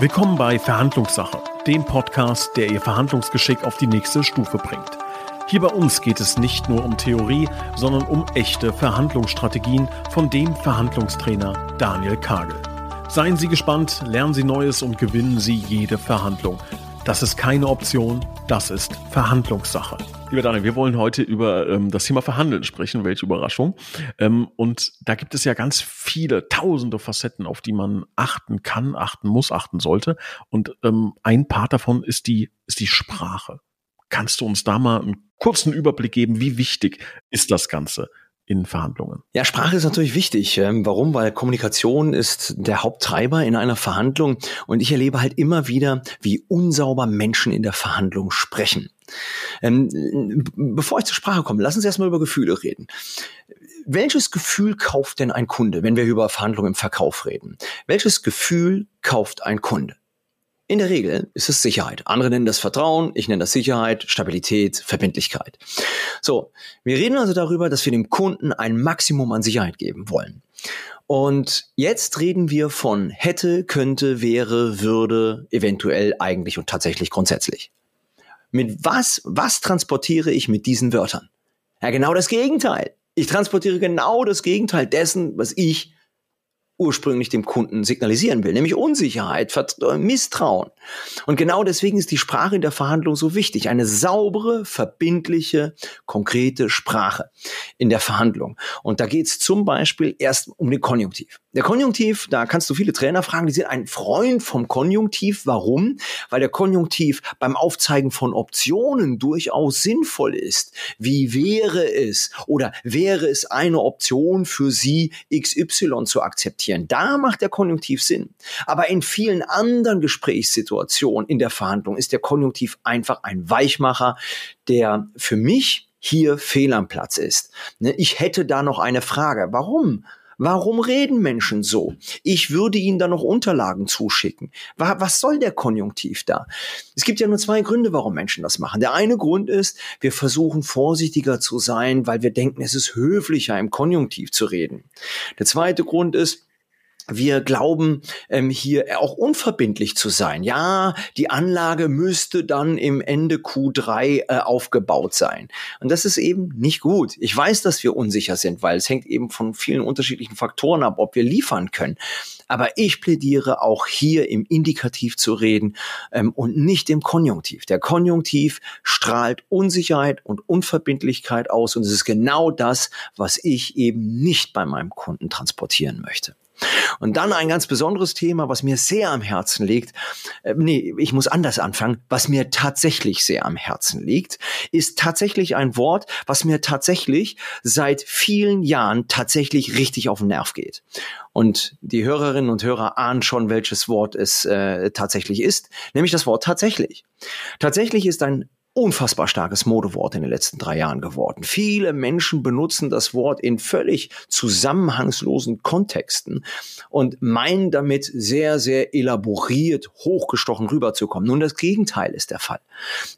Willkommen bei Verhandlungssache, dem Podcast, der Ihr Verhandlungsgeschick auf die nächste Stufe bringt. Hier bei uns geht es nicht nur um Theorie, sondern um echte Verhandlungsstrategien von dem Verhandlungstrainer Daniel Kagel. Seien Sie gespannt, lernen Sie Neues und gewinnen Sie jede Verhandlung. Das ist keine Option, das ist Verhandlungssache. Lieber Daniel, wir wollen heute über ähm, das Thema Verhandeln sprechen. Welche Überraschung. Ähm, und da gibt es ja ganz viele, tausende Facetten, auf die man achten kann, achten muss, achten sollte. Und ähm, ein Part davon ist die, ist die Sprache. Kannst du uns da mal einen kurzen Überblick geben, wie wichtig ist das Ganze? in Verhandlungen? Ja, Sprache ist natürlich wichtig. Ähm, warum? Weil Kommunikation ist der Haupttreiber in einer Verhandlung und ich erlebe halt immer wieder, wie unsauber Menschen in der Verhandlung sprechen. Ähm, bevor ich zur Sprache komme, lassen Sie erstmal über Gefühle reden. Welches Gefühl kauft denn ein Kunde, wenn wir über Verhandlungen im Verkauf reden? Welches Gefühl kauft ein Kunde? In der Regel ist es Sicherheit. Andere nennen das Vertrauen, ich nenne das Sicherheit, Stabilität, Verbindlichkeit. So, wir reden also darüber, dass wir dem Kunden ein Maximum an Sicherheit geben wollen. Und jetzt reden wir von hätte, könnte, wäre, würde, eventuell, eigentlich und tatsächlich grundsätzlich. Mit was, was transportiere ich mit diesen Wörtern? Ja, genau das Gegenteil. Ich transportiere genau das Gegenteil dessen, was ich ursprünglich dem Kunden signalisieren will, nämlich Unsicherheit, äh, Misstrauen. Und genau deswegen ist die Sprache in der Verhandlung so wichtig. Eine saubere, verbindliche, konkrete Sprache in der Verhandlung. Und da geht es zum Beispiel erst um den Konjunktiv. Der Konjunktiv, da kannst du viele Trainer fragen, die sind ein Freund vom Konjunktiv. Warum? Weil der Konjunktiv beim Aufzeigen von Optionen durchaus sinnvoll ist. Wie wäre es oder wäre es eine Option für Sie, XY zu akzeptieren? Da macht der Konjunktiv Sinn. Aber in vielen anderen Gesprächssituationen in der Verhandlung ist der Konjunktiv einfach ein Weichmacher, der für mich hier fehl am Platz ist. Ne, ich hätte da noch eine Frage. Warum? Warum reden Menschen so? Ich würde ihnen da noch Unterlagen zuschicken. Was soll der Konjunktiv da? Es gibt ja nur zwei Gründe, warum Menschen das machen. Der eine Grund ist, wir versuchen vorsichtiger zu sein, weil wir denken, es ist höflicher, im Konjunktiv zu reden. Der zweite Grund ist, wir glauben ähm, hier auch unverbindlich zu sein. Ja, die Anlage müsste dann im Ende Q3 äh, aufgebaut sein. Und das ist eben nicht gut. Ich weiß, dass wir unsicher sind, weil es hängt eben von vielen unterschiedlichen Faktoren ab, ob wir liefern können. Aber ich plädiere auch hier im Indikativ zu reden ähm, und nicht im Konjunktiv. Der Konjunktiv strahlt Unsicherheit und Unverbindlichkeit aus und es ist genau das, was ich eben nicht bei meinem Kunden transportieren möchte. Und dann ein ganz besonderes Thema, was mir sehr am Herzen liegt. Äh, nee, ich muss anders anfangen. Was mir tatsächlich sehr am Herzen liegt, ist tatsächlich ein Wort, was mir tatsächlich seit vielen Jahren tatsächlich richtig auf den Nerv geht. Und die Hörerinnen und Hörer ahnen schon, welches Wort es äh, tatsächlich ist, nämlich das Wort tatsächlich. Tatsächlich ist ein unfassbar starkes Modewort in den letzten drei Jahren geworden. Viele Menschen benutzen das Wort in völlig zusammenhangslosen Kontexten und meinen damit sehr, sehr elaboriert, hochgestochen rüberzukommen. Nun, das Gegenteil ist der Fall.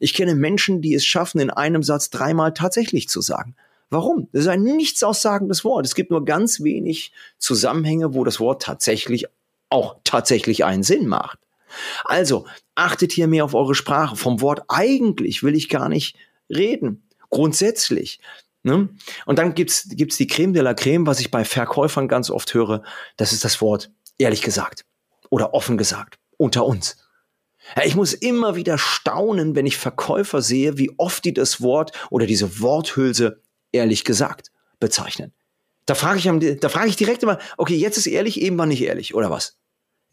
Ich kenne Menschen, die es schaffen, in einem Satz dreimal tatsächlich zu sagen. Warum? Das ist ein nichts aussagendes Wort. Es gibt nur ganz wenig Zusammenhänge, wo das Wort tatsächlich auch tatsächlich einen Sinn macht. Also achtet hier mehr auf eure Sprache. Vom Wort eigentlich will ich gar nicht reden. Grundsätzlich. Ne? Und dann gibt's gibt's die Creme de la Creme, was ich bei Verkäufern ganz oft höre. Das ist das Wort ehrlich gesagt oder offen gesagt unter uns. Ja, ich muss immer wieder staunen, wenn ich Verkäufer sehe, wie oft die das Wort oder diese Worthülse ehrlich gesagt bezeichnen. Da frage ich, da frage ich direkt immer, okay, jetzt ist ehrlich, eben war nicht ehrlich, oder was?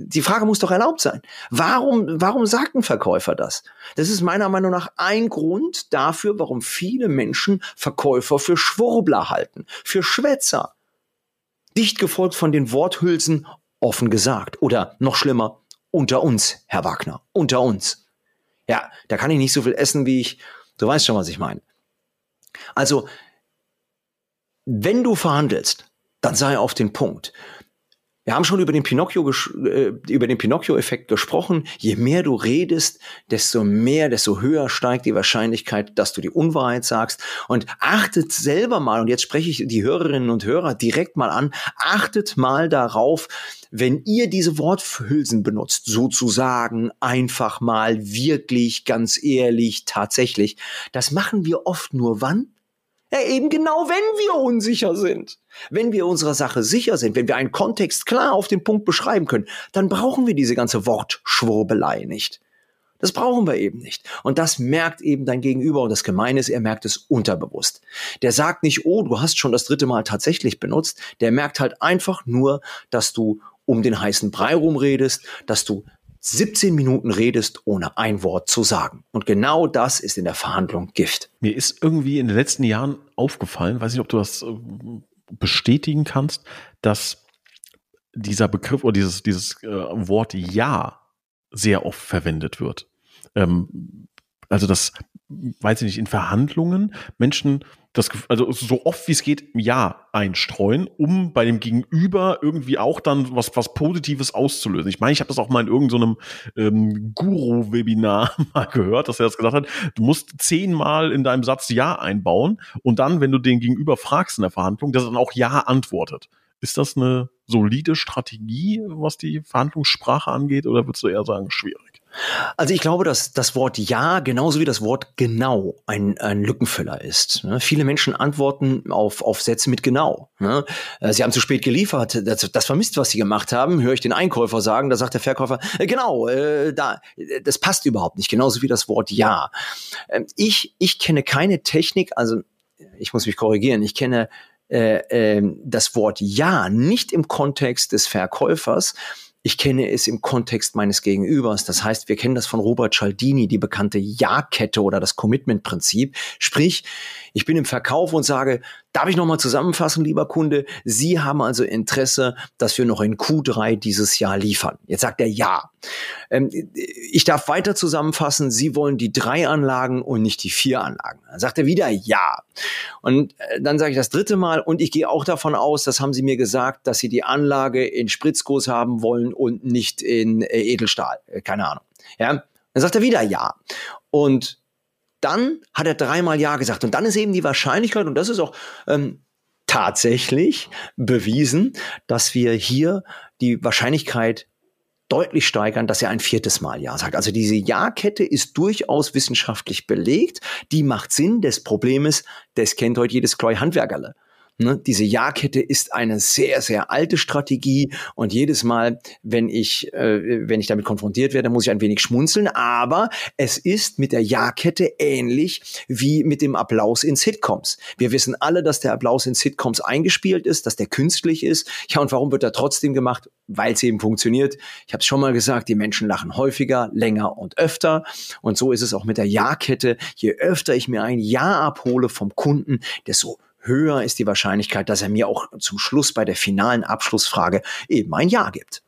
Die Frage muss doch erlaubt sein. Warum, warum sagt ein Verkäufer das? Das ist meiner Meinung nach ein Grund dafür, warum viele Menschen Verkäufer für Schwurbler halten, für Schwätzer. Dicht gefolgt von den Worthülsen offen gesagt oder noch schlimmer, unter uns, Herr Wagner, unter uns. Ja, da kann ich nicht so viel essen, wie ich, du weißt schon, was ich meine. Also, wenn du verhandelst, dann sei auf den Punkt. Wir haben schon über den Pinocchio äh, über den Pinocchio-Effekt gesprochen. Je mehr du redest, desto mehr, desto höher steigt die Wahrscheinlichkeit, dass du die Unwahrheit sagst. Und achtet selber mal, und jetzt spreche ich die Hörerinnen und Hörer direkt mal an, achtet mal darauf, wenn ihr diese Worthülsen benutzt, sozusagen einfach mal wirklich, ganz ehrlich, tatsächlich, das machen wir oft nur wann? Ja, eben genau, wenn wir unsicher sind. Wenn wir unserer Sache sicher sind, wenn wir einen Kontext klar auf den Punkt beschreiben können, dann brauchen wir diese ganze Wortschwurbelei nicht. Das brauchen wir eben nicht. Und das merkt eben dein Gegenüber. Und das Gemeine ist, er merkt es unterbewusst. Der sagt nicht, oh, du hast schon das dritte Mal tatsächlich benutzt. Der merkt halt einfach nur, dass du um den heißen Brei rumredest, dass du 17 Minuten redest, ohne ein Wort zu sagen. Und genau das ist in der Verhandlung Gift. Mir ist irgendwie in den letzten Jahren aufgefallen, weiß nicht, ob du das äh, bestätigen kannst, dass dieser Begriff oder dieses, dieses äh, Wort Ja sehr oft verwendet wird. Ähm, also das, weiß ich nicht, in Verhandlungen Menschen das, also so oft wie es geht, Ja einstreuen, um bei dem Gegenüber irgendwie auch dann was, was Positives auszulösen. Ich meine, ich habe das auch mal in irgendeinem so ähm, Guru-Webinar mal gehört, dass er das gesagt hat, du musst zehnmal in deinem Satz Ja einbauen und dann, wenn du den Gegenüber fragst in der Verhandlung, dass er dann auch Ja antwortet. Ist das eine solide Strategie, was die Verhandlungssprache angeht, oder würdest du eher sagen, schwierig? Also ich glaube, dass das Wort ja genauso wie das Wort genau ein, ein Lückenfüller ist. Ne? Viele Menschen antworten auf, auf Sätze mit genau. Ne? Äh, sie haben zu spät geliefert, das, das vermisst, was sie gemacht haben, höre ich den Einkäufer sagen, da sagt der Verkäufer, äh, genau, äh, da, das passt überhaupt nicht, genauso wie das Wort ja. Ähm, ich, ich kenne keine Technik, also ich muss mich korrigieren, ich kenne äh, äh, das Wort ja nicht im Kontext des Verkäufers, ich kenne es im Kontext meines Gegenübers. Das heißt, wir kennen das von Robert Cialdini, die bekannte Ja-Kette oder das Commitment-Prinzip. Sprich, ich bin im Verkauf und sage, darf ich nochmal zusammenfassen, lieber Kunde? Sie haben also Interesse, dass wir noch in Q3 dieses Jahr liefern. Jetzt sagt er ja. Ähm, ich darf weiter zusammenfassen, Sie wollen die drei Anlagen und nicht die vier Anlagen. Dann sagt er wieder ja. Und äh, dann sage ich das dritte Mal und ich gehe auch davon aus, das haben Sie mir gesagt, dass Sie die Anlage in Spritzguss haben wollen und nicht in äh, Edelstahl. Äh, keine Ahnung. Ja. Dann sagt er wieder ja. Und dann hat er dreimal Ja gesagt. Und dann ist eben die Wahrscheinlichkeit, und das ist auch ähm, tatsächlich bewiesen, dass wir hier die Wahrscheinlichkeit deutlich steigern, dass er ein viertes Mal Ja sagt. Also diese Ja-Kette ist durchaus wissenschaftlich belegt. Die macht Sinn. Das Problem ist, das kennt heute jedes Kleu-Handwerkerle. Ne? Diese Ja-Kette ist eine sehr, sehr alte Strategie und jedes Mal, wenn ich, äh, wenn ich damit konfrontiert werde, muss ich ein wenig schmunzeln. Aber es ist mit der Ja-Kette ähnlich wie mit dem Applaus in Sitcoms. Wir wissen alle, dass der Applaus in Sitcoms eingespielt ist, dass der künstlich ist. Ja, und warum wird er trotzdem gemacht? Weil es eben funktioniert. Ich habe es schon mal gesagt, die Menschen lachen häufiger, länger und öfter. Und so ist es auch mit der Ja-Kette. Je öfter ich mir ein Ja abhole vom Kunden, desto höher ist die Wahrscheinlichkeit, dass er mir auch zum Schluss bei der finalen Abschlussfrage eben ein Ja gibt.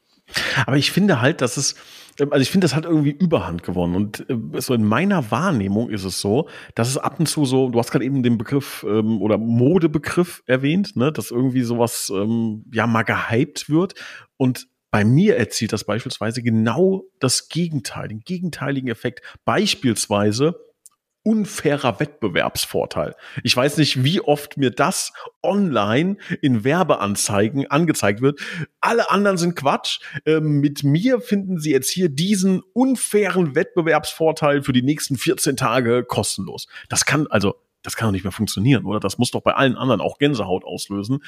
Aber ich finde halt, dass es, also ich finde, das hat irgendwie Überhand gewonnen. Und äh, so in meiner Wahrnehmung ist es so, dass es ab und zu so, du hast gerade eben den Begriff ähm, oder Modebegriff erwähnt, ne, dass irgendwie sowas ähm, ja mal gehypt wird. Und bei mir erzielt das beispielsweise genau das Gegenteil, den gegenteiligen Effekt. Beispielsweise unfairer Wettbewerbsvorteil. Ich weiß nicht, wie oft mir das online in Werbeanzeigen angezeigt wird. Alle anderen sind Quatsch. Ähm, mit mir finden Sie jetzt hier diesen unfairen Wettbewerbsvorteil für die nächsten 14 Tage kostenlos. Das kann also, das kann doch nicht mehr funktionieren, oder? Das muss doch bei allen anderen auch Gänsehaut auslösen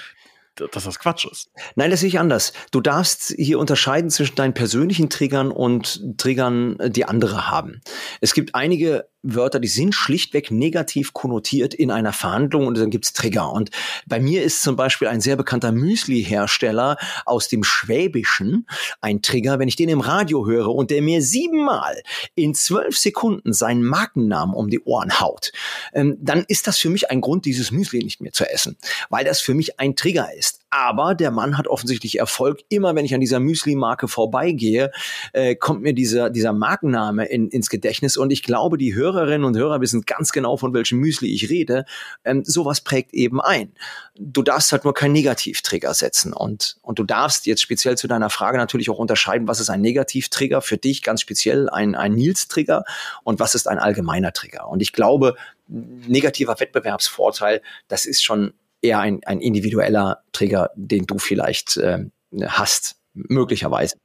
dass das Quatsch ist. Nein, das sehe ich anders. Du darfst hier unterscheiden zwischen deinen persönlichen Triggern und Triggern, die andere haben. Es gibt einige Wörter, die sind schlichtweg negativ konnotiert in einer Verhandlung und dann gibt's Trigger. Und bei mir ist zum Beispiel ein sehr bekannter Müsli-Hersteller aus dem Schwäbischen ein Trigger, wenn ich den im Radio höre und der mir siebenmal in zwölf Sekunden seinen Markennamen um die Ohren haut, ähm, dann ist das für mich ein Grund, dieses Müsli nicht mehr zu essen, weil das für mich ein Trigger ist ist. Aber der Mann hat offensichtlich Erfolg. Immer wenn ich an dieser Müsli-Marke vorbeigehe, äh, kommt mir dieser, dieser Markenname in, ins Gedächtnis. Und ich glaube, die Hörerinnen und Hörer wissen ganz genau, von welchem Müsli ich rede. Ähm, sowas prägt eben ein. Du darfst halt nur keinen Negativtrigger setzen. Und, und du darfst jetzt speziell zu deiner Frage natürlich auch unterscheiden, was ist ein Negativtrigger für dich, ganz speziell ein, ein Nils-Trigger und was ist ein allgemeiner Trigger. Und ich glaube, negativer Wettbewerbsvorteil, das ist schon eher ein, ein individueller Trigger, den du vielleicht äh, hast, möglicherweise.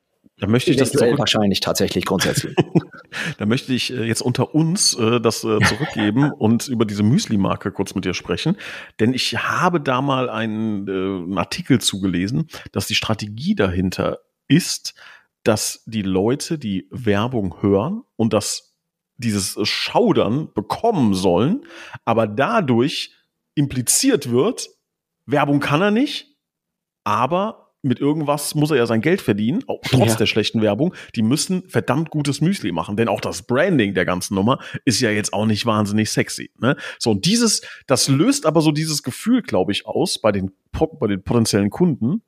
Da möchte ich das zurück wahrscheinlich tatsächlich grundsätzlich. da möchte ich äh, jetzt unter uns äh, das äh, zurückgeben und über diese Müsli-Marke kurz mit dir sprechen. Denn ich habe da mal einen, äh, einen Artikel zugelesen, dass die Strategie dahinter ist, dass die Leute die Werbung hören und das dieses Schaudern bekommen sollen, aber dadurch impliziert wird, Werbung kann er nicht, aber mit irgendwas muss er ja sein Geld verdienen, auch trotz ja. der schlechten Werbung. Die müssen verdammt gutes Müsli machen, denn auch das Branding der ganzen Nummer ist ja jetzt auch nicht wahnsinnig sexy. Ne? So, und dieses, das löst aber so dieses Gefühl, glaube ich, aus bei den, bei den potenziellen Kunden.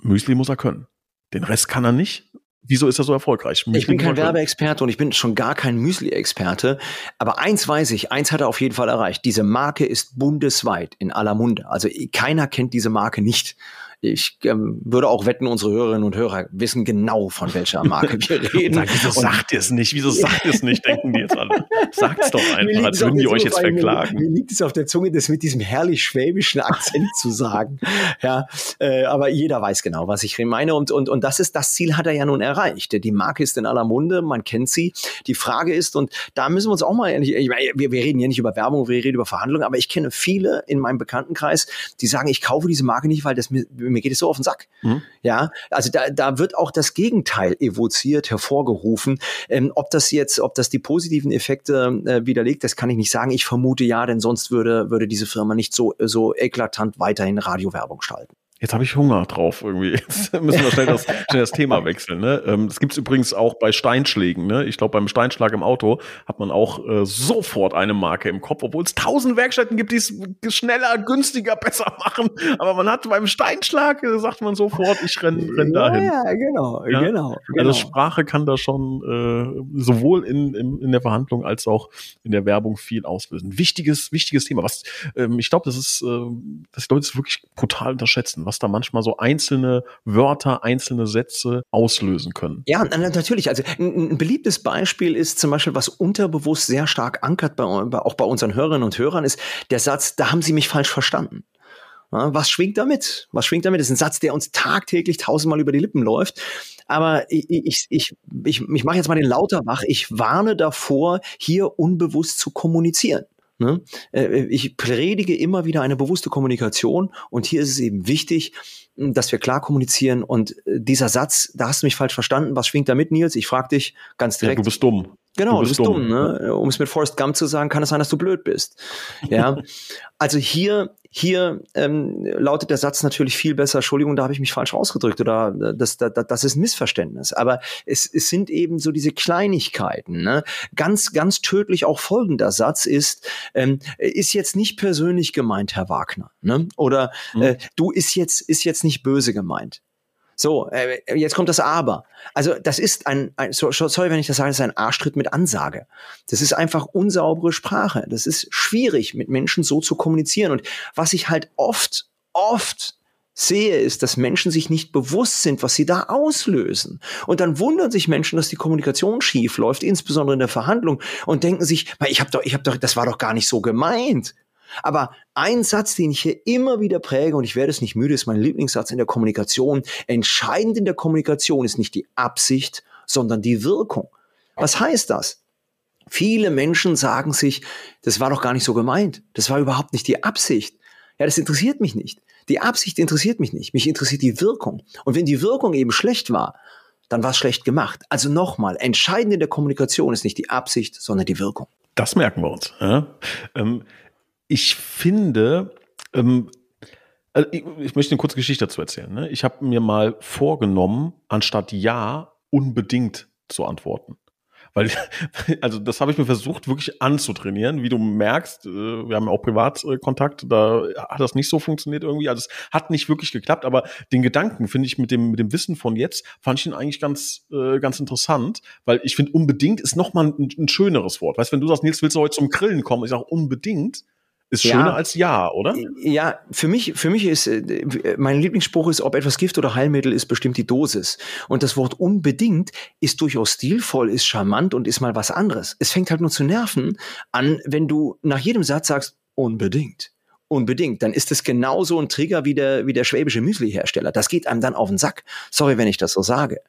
Müsli muss er können. Den Rest kann er nicht. Wieso ist er so erfolgreich? Müsli ich bin kein Werbeexperte und ich bin schon gar kein Müsli-Experte. Aber eins weiß ich, eins hat er auf jeden Fall erreicht. Diese Marke ist bundesweit in aller Munde. Also keiner kennt diese Marke nicht. Ich ähm, würde auch wetten, unsere Hörerinnen und Hörer wissen genau, von welcher Marke wir reden. Sag, wieso sagt ihr es nicht? Wieso sagt ihr es nicht, denken die jetzt alle. Sagt's doch einfach, als würden die euch jetzt verklagen. Mir, mir, liegt es auf der Zunge, das mit diesem herrlich schwäbischen Akzent zu sagen. Ja, äh, aber jeder weiß genau, was ich meine. Und, und, und das ist, das Ziel hat er ja nun erreicht. Die Marke ist in aller Munde, man kennt sie. Die Frage ist, und da müssen wir uns auch mal ehrlich, ich meine, wir, wir reden ja nicht über Werbung, wir reden über Verhandlungen, aber ich kenne viele in meinem Bekanntenkreis, die sagen, ich kaufe diese Marke nicht, weil das mir mir geht es so auf den Sack. Mhm. Ja, also da, da wird auch das Gegenteil evoziert, hervorgerufen. Ähm, ob das jetzt, ob das die positiven Effekte äh, widerlegt, das kann ich nicht sagen. Ich vermute ja, denn sonst würde, würde diese Firma nicht so, so eklatant weiterhin Radiowerbung schalten. Jetzt habe ich Hunger drauf irgendwie. Jetzt müssen wir schnell das, schnell das Thema wechseln. Ne? Ähm, das gibt's übrigens auch bei Steinschlägen. Ne? Ich glaube, beim Steinschlag im Auto hat man auch äh, sofort eine Marke im Kopf, obwohl es tausend Werkstätten gibt, die es schneller, günstiger, besser machen. Aber man hat beim Steinschlag, äh, sagt man sofort, ich renn, renn dahin. Ja, genau, ja? genau, genau. Also Sprache kann da schon äh, sowohl in, in, in der Verhandlung als auch in der Werbung viel auslösen. Wichtiges, wichtiges Thema. Was ähm, ich glaube, das ist, äh, die Leute wirklich brutal unterschätzen was da manchmal so einzelne Wörter, einzelne Sätze auslösen können. Ja, natürlich. Also ein, beliebtes Beispiel ist zum Beispiel, was unterbewusst sehr stark ankert, bei, auch bei unseren Hörerinnen und Hörern, ist der Satz, da haben Sie mich falsch verstanden. Was schwingt damit? Was schwingt damit? Das ist ein Satz, der uns tagtäglich tausendmal über die Lippen läuft. Aber ich, ich, ich, ich, ich mache jetzt mal den Lauter wach. Ich warne davor, hier unbewusst zu kommunizieren. Ne? Äh, ich predige immer wieder eine bewusste Kommunikation und hier ist es eben wichtig, dass wir klar kommunizieren und äh, dieser Satz, da hast du mich falsch verstanden, was schwingt da mit, Nils? Ich frage dich ganz direkt. Ja, du bist dumm. Genau, du bist, du bist dumm. dumm ne? Um es mit Forrest Gump zu sagen, kann es sein, dass du blöd bist. Ja, also hier, hier ähm, lautet der Satz natürlich viel besser. Entschuldigung, da habe ich mich falsch ausgedrückt oder äh, das, das, das ist ein Missverständnis. Aber es, es sind eben so diese Kleinigkeiten. Ne? Ganz, ganz tödlich auch folgender Satz ist: ähm, Ist jetzt nicht persönlich gemeint, Herr Wagner. Ne? Oder mhm. äh, du ist jetzt ist jetzt nicht böse gemeint. So, äh, jetzt kommt das Aber. Also das ist ein, ein so, sorry, wenn ich das sage, das ist ein Arschtritt mit Ansage. Das ist einfach unsaubere Sprache. Das ist schwierig, mit Menschen so zu kommunizieren. Und was ich halt oft, oft sehe, ist, dass Menschen sich nicht bewusst sind, was sie da auslösen. Und dann wundern sich Menschen, dass die Kommunikation schief läuft, insbesondere in der Verhandlung, und denken sich, ich habe doch, ich habe doch, das war doch gar nicht so gemeint. Aber ein Satz, den ich hier immer wieder präge, und ich werde es nicht müde, ist mein Lieblingssatz in der Kommunikation. Entscheidend in der Kommunikation ist nicht die Absicht, sondern die Wirkung. Was heißt das? Viele Menschen sagen sich, das war doch gar nicht so gemeint. Das war überhaupt nicht die Absicht. Ja, das interessiert mich nicht. Die Absicht interessiert mich nicht. Mich interessiert die Wirkung. Und wenn die Wirkung eben schlecht war, dann war es schlecht gemacht. Also nochmal, entscheidend in der Kommunikation ist nicht die Absicht, sondern die Wirkung. Das merken wir uns. Ja? Ähm, ich finde, ähm, also ich, ich, möchte eine kurze Geschichte dazu erzählen. Ne? Ich habe mir mal vorgenommen, anstatt Ja unbedingt zu antworten. Weil, also das habe ich mir versucht, wirklich anzutrainieren. Wie du merkst, äh, wir haben auch Privatkontakt, da hat das nicht so funktioniert irgendwie. Also es hat nicht wirklich geklappt, aber den Gedanken finde ich mit dem, mit dem Wissen von jetzt, fand ich ihn eigentlich ganz, äh, ganz interessant, weil ich finde, unbedingt ist nochmal ein, ein schöneres Wort. Weißt du, wenn du sagst, Nils, willst du heute zum Grillen kommen? Ich sage unbedingt ist ja. schöner als ja, oder? Ja, für mich, für mich ist, äh, mein Lieblingsspruch ist, ob etwas Gift oder Heilmittel ist, bestimmt die Dosis. Und das Wort unbedingt ist durchaus stilvoll, ist charmant und ist mal was anderes. Es fängt halt nur zu nerven an, wenn du nach jedem Satz sagst, unbedingt. Unbedingt. Dann ist es genauso ein Trigger wie der, wie der schwäbische Müsli-Hersteller. Das geht einem dann auf den Sack. Sorry, wenn ich das so sage.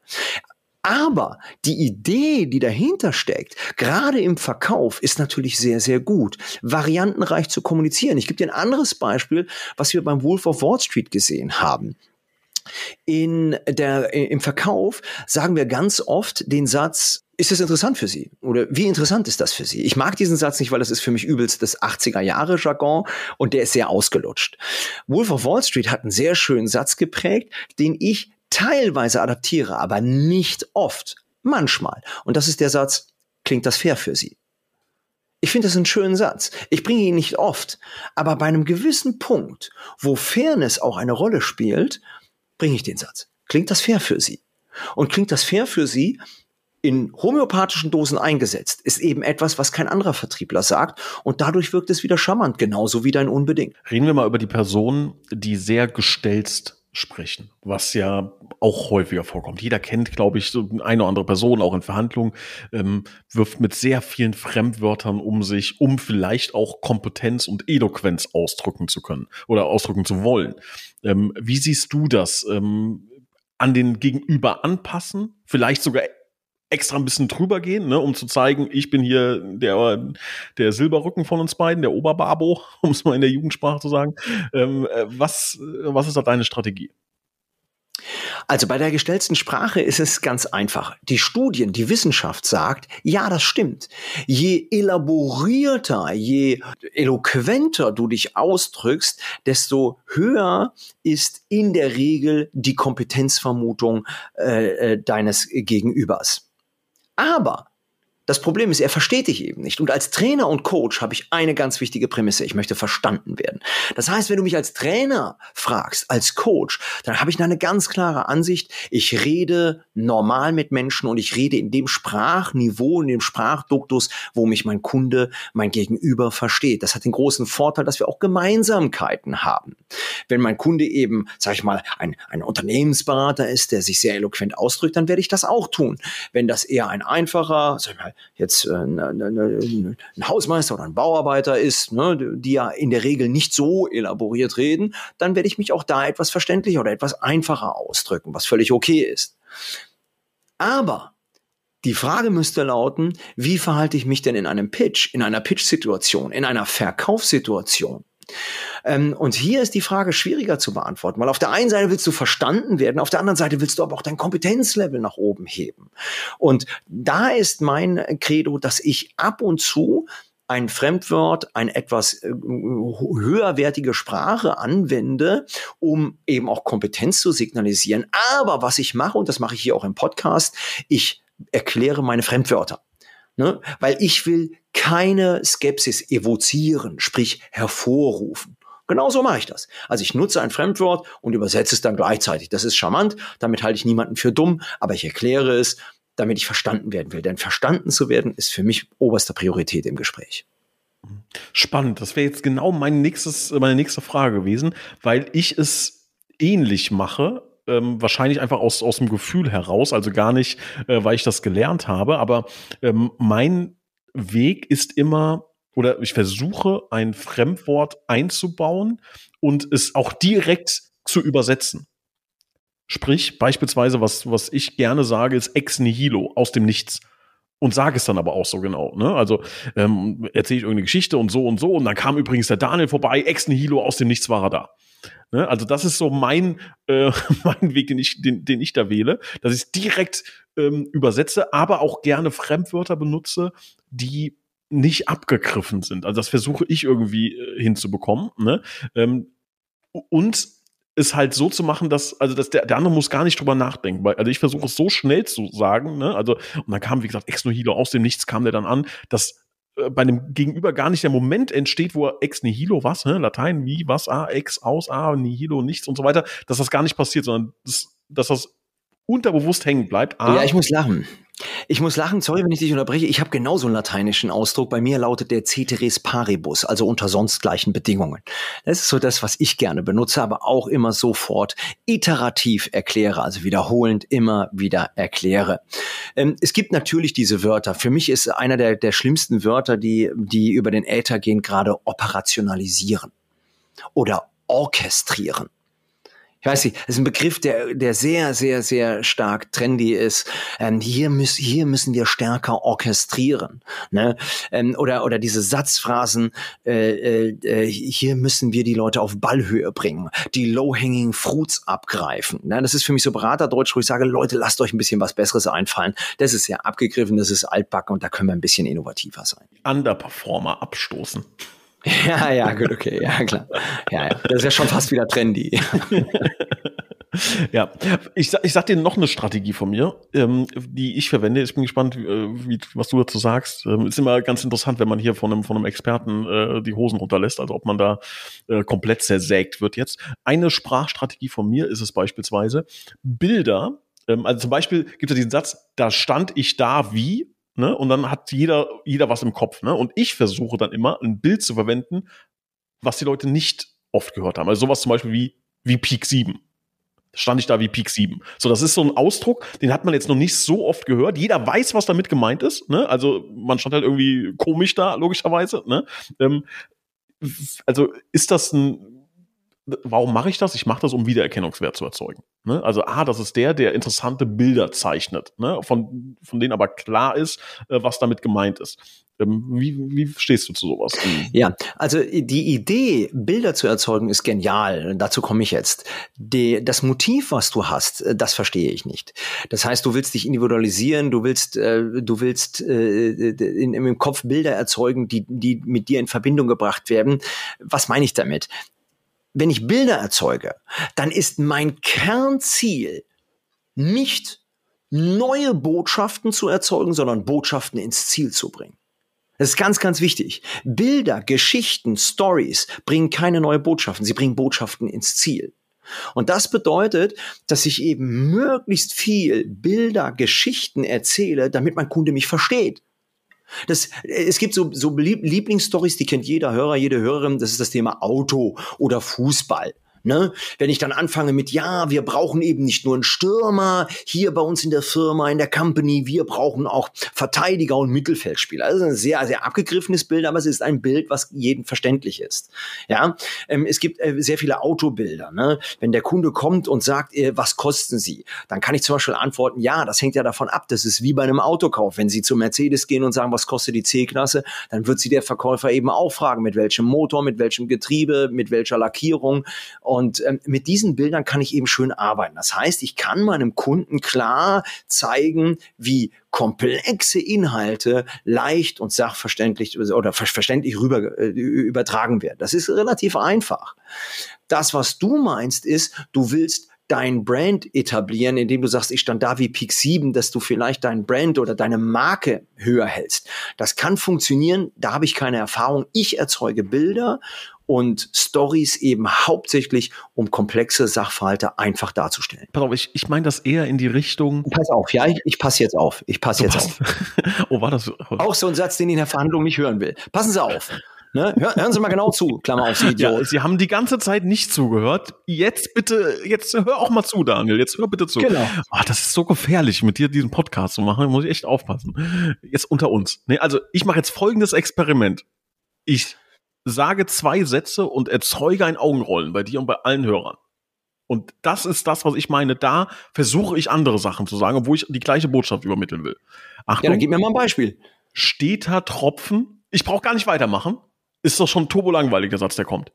Aber die Idee, die dahinter steckt, gerade im Verkauf, ist natürlich sehr, sehr gut, variantenreich zu kommunizieren. Ich gebe dir ein anderes Beispiel, was wir beim Wolf of Wall Street gesehen haben. In der, Im Verkauf sagen wir ganz oft den Satz, ist das interessant für Sie? Oder wie interessant ist das für Sie? Ich mag diesen Satz nicht, weil das ist für mich übelst das 80er Jahre Jargon und der ist sehr ausgelutscht. Wolf of Wall Street hat einen sehr schönen Satz geprägt, den ich teilweise adaptiere, aber nicht oft. Manchmal. Und das ist der Satz, klingt das fair für Sie? Ich finde das einen schönen Satz. Ich bringe ihn nicht oft, aber bei einem gewissen Punkt, wo Fairness auch eine Rolle spielt, bringe ich den Satz. Klingt das fair für Sie? Und klingt das fair für Sie, in homöopathischen Dosen eingesetzt, ist eben etwas, was kein anderer Vertriebler sagt und dadurch wirkt es wieder charmant, genauso wie dein Unbedingt. Reden wir mal über die Person, die sehr gestelzt sprechen, was ja auch häufiger vorkommt. Jeder kennt, glaube ich, so eine oder andere Person, auch in Verhandlungen, ähm, wirft mit sehr vielen Fremdwörtern um sich, um vielleicht auch Kompetenz und Eloquenz ausdrücken zu können oder ausdrücken zu wollen. Ähm, wie siehst du das? Ähm, an den Gegenüber anpassen, vielleicht sogar extra ein bisschen drüber gehen, ne, um zu zeigen, ich bin hier der, der Silberrücken von uns beiden, der Oberbabo, um es mal in der Jugendsprache zu sagen. Ähm, äh, was, was ist da deine Strategie? Also bei der gestellten Sprache ist es ganz einfach. Die Studien, die Wissenschaft sagt, ja, das stimmt. Je elaborierter, je eloquenter du dich ausdrückst, desto höher ist in der Regel die Kompetenzvermutung äh, äh deines Gegenübers. Aber das Problem ist, er versteht dich eben nicht. Und als Trainer und Coach habe ich eine ganz wichtige Prämisse. Ich möchte verstanden werden. Das heißt, wenn du mich als Trainer fragst, als Coach, dann habe ich eine ganz klare Ansicht. Ich rede normal mit Menschen und ich rede in dem Sprachniveau, in dem Sprachduktus, wo mich mein Kunde, mein Gegenüber versteht. Das hat den großen Vorteil, dass wir auch Gemeinsamkeiten haben. Wenn mein Kunde eben, sag ich mal, ein, ein Unternehmensberater ist, der sich sehr eloquent ausdrückt, dann werde ich das auch tun. Wenn das eher ein einfacher, sag ich mal, jetzt äh, ne, ne, ne, ein Hausmeister oder ein Bauarbeiter ist, ne, die ja in der Regel nicht so elaboriert reden, dann werde ich mich auch da etwas verständlicher oder etwas einfacher ausdrücken, was völlig okay ist. Aber die Frage müsste lauten, wie verhalte ich mich denn in einem Pitch, in einer Pitch-Situation, in einer Verkaufssituation? Ähm, und hier ist die Frage schwieriger zu beantworten, weil auf der einen Seite willst du verstanden werden, auf der anderen Seite willst du aber auch dein Kompetenzlevel nach oben heben. Und da ist mein Credo, dass ich ab und zu ein Fremdwort, ein etwas äh, höherwertige Sprache anwende, um eben auch Kompetenz zu signalisieren. Aber was ich mache, und das mache ich hier auch im Podcast, ich erkläre meine Fremdwörter. Ne? Weil ich will keine Skepsis evozieren, sprich hervorrufen. Genauso mache ich das. Also ich nutze ein Fremdwort und übersetze es dann gleichzeitig. Das ist charmant, damit halte ich niemanden für dumm, aber ich erkläre es, damit ich verstanden werden will. Denn verstanden zu werden ist für mich oberste Priorität im Gespräch. Spannend. Das wäre jetzt genau mein nächstes, meine nächste Frage gewesen, weil ich es ähnlich mache. Ähm, wahrscheinlich einfach aus, aus dem Gefühl heraus, also gar nicht, äh, weil ich das gelernt habe. Aber ähm, mein Weg ist immer, oder ich versuche ein Fremdwort einzubauen und es auch direkt zu übersetzen. Sprich, beispielsweise, was, was ich gerne sage, ist ex nihilo, aus dem Nichts. Und sage es dann aber auch so genau. Ne? Also ähm, erzähle ich irgendeine Geschichte und so und so. Und dann kam übrigens der Daniel vorbei, ex nihilo, aus dem Nichts war er da. Ne? Also das ist so mein, äh, mein Weg, den ich, den, den ich da wähle, dass ich direkt ähm, übersetze, aber auch gerne Fremdwörter benutze, die nicht abgegriffen sind. Also das versuche ich irgendwie äh, hinzubekommen. Ne? Ähm, und es halt so zu machen, dass, also dass der, der andere muss gar nicht drüber nachdenken. Weil, also ich versuche es so schnell zu sagen, ne? Also, und dann kam, wie gesagt, Ex Nihilo aus dem Nichts kam der dann an, dass bei einem Gegenüber gar nicht der Moment entsteht, wo ex nihilo was, ne? Latein, wie, was, a, ex, aus, a, nihilo, nichts und so weiter, dass das gar nicht passiert, sondern das, dass das unterbewusst hängen bleibt. A, ja, ich muss lachen. Ich muss lachen, sorry, wenn ich dich unterbreche. Ich habe genauso einen lateinischen Ausdruck. Bei mir lautet der ceteris paribus, also unter sonst gleichen Bedingungen. Das ist so das, was ich gerne benutze, aber auch immer sofort iterativ erkläre, also wiederholend immer wieder erkläre. Ähm, es gibt natürlich diese Wörter. Für mich ist einer der, der schlimmsten Wörter, die, die über den Äther gehen, gerade operationalisieren oder orchestrieren ich weiß nicht, das ist ein Begriff, der, der sehr, sehr, sehr stark trendy ist. Ähm, hier, müß, hier müssen wir stärker orchestrieren. Ne? Ähm, oder, oder diese Satzphrasen, äh, äh, hier müssen wir die Leute auf Ballhöhe bringen, die low-hanging fruits abgreifen. Ne? Das ist für mich so Beraterdeutsch, wo ich sage, Leute, lasst euch ein bisschen was Besseres einfallen. Das ist sehr abgegriffen, das ist altbacken und da können wir ein bisschen innovativer sein. Underperformer abstoßen. Ja, ja, gut, okay, ja, klar. Ja, ja. Das ist ja schon fast wieder trendy. ja, ich, ich sag dir noch eine Strategie von mir, ähm, die ich verwende. Ich bin gespannt, äh, wie, was du dazu sagst. Ähm, ist immer ganz interessant, wenn man hier von einem, von einem Experten äh, die Hosen runterlässt, also ob man da äh, komplett zersägt wird jetzt. Eine Sprachstrategie von mir ist es beispielsweise, Bilder, ähm, also zum Beispiel gibt es diesen Satz, da stand ich da wie Ne? Und dann hat jeder, jeder was im Kopf. Ne? Und ich versuche dann immer, ein Bild zu verwenden, was die Leute nicht oft gehört haben. Also sowas zum Beispiel wie, wie Peak 7 stand ich da wie Peak 7. So, das ist so ein Ausdruck, den hat man jetzt noch nicht so oft gehört. Jeder weiß, was damit gemeint ist. Ne? Also man stand halt irgendwie komisch da, logischerweise. Ne? Ähm, also ist das ein warum mache ich das? Ich mache das, um Wiedererkennungswert zu erzeugen. Ne? Also, ah, das ist der, der interessante Bilder zeichnet, ne? von, von denen aber klar ist, äh, was damit gemeint ist. Ähm, wie, wie stehst du zu sowas? Ja, also die Idee, Bilder zu erzeugen, ist genial. Dazu komme ich jetzt. Die, das Motiv, was du hast, äh, das verstehe ich nicht. Das heißt, du willst dich individualisieren, du willst, äh, du willst äh, in, im Kopf Bilder erzeugen, die, die mit dir in Verbindung gebracht werden. Was meine ich damit? Wenn ich Bilder erzeuge, dann ist mein Kernziel nicht neue Botschaften zu erzeugen, sondern Botschaften ins Ziel zu bringen. Das ist ganz, ganz wichtig. Bilder, Geschichten, Stories bringen keine neue Botschaften, sie bringen Botschaften ins Ziel. Und das bedeutet, dass ich eben möglichst viel Bilder, Geschichten erzähle, damit mein Kunde mich versteht. Das, es gibt so, so Lieblingsstories, die kennt jeder Hörer, jede Hörerin, das ist das Thema Auto oder Fußball. Ne? Wenn ich dann anfange mit, ja, wir brauchen eben nicht nur einen Stürmer hier bei uns in der Firma, in der Company, wir brauchen auch Verteidiger und Mittelfeldspieler. Also ein sehr, sehr abgegriffenes Bild, aber es ist ein Bild, was jedem verständlich ist. Ja, ähm, es gibt äh, sehr viele Autobilder. Ne? Wenn der Kunde kommt und sagt, äh, was kosten Sie, dann kann ich zum Beispiel antworten, ja, das hängt ja davon ab. Das ist wie bei einem Autokauf. Wenn Sie zu Mercedes gehen und sagen, was kostet die C-Klasse, dann wird Sie der Verkäufer eben auch fragen, mit welchem Motor, mit welchem Getriebe, mit welcher Lackierung. Und ähm, mit diesen Bildern kann ich eben schön arbeiten. Das heißt, ich kann meinem Kunden klar zeigen, wie komplexe Inhalte leicht und sachverständlich oder verständlich rüber äh, übertragen werden. Das ist relativ einfach. Das, was du meinst, ist, du willst dein Brand etablieren, indem du sagst, ich stand da wie Peak 7, dass du vielleicht dein Brand oder deine Marke höher hältst. Das kann funktionieren, da habe ich keine Erfahrung. Ich erzeuge Bilder und Stories eben hauptsächlich, um komplexe Sachverhalte einfach darzustellen. Pass auf, ich, ich meine das eher in die Richtung. Pass auf, ja, ich, ich passe jetzt auf. Ich passe jetzt auf. oh, war das so? Auch so ein Satz, den ich in der Verhandlung nicht hören will. Passen Sie auf. Ne? Hören Sie mal genau zu, Klammer auf, Sie Idiot. Ja, Sie haben die ganze Zeit nicht zugehört. Jetzt bitte, jetzt hör auch mal zu, Daniel. Jetzt hör bitte zu. Genau. Oh, das ist so gefährlich, mit dir diesen Podcast zu machen. Da muss ich echt aufpassen. Jetzt unter uns. Nee, also ich mache jetzt folgendes Experiment. Ich sage zwei Sätze und erzeuge ein Augenrollen bei dir und bei allen Hörern. Und das ist das, was ich meine. Da versuche ich andere Sachen zu sagen, wo ich die gleiche Botschaft übermitteln will. Achtung. Ja, dann gib mir mal ein Beispiel. Steter Tropfen. Ich brauche gar nicht weitermachen. Ist doch schon turbo langweilig, der Satz, der kommt.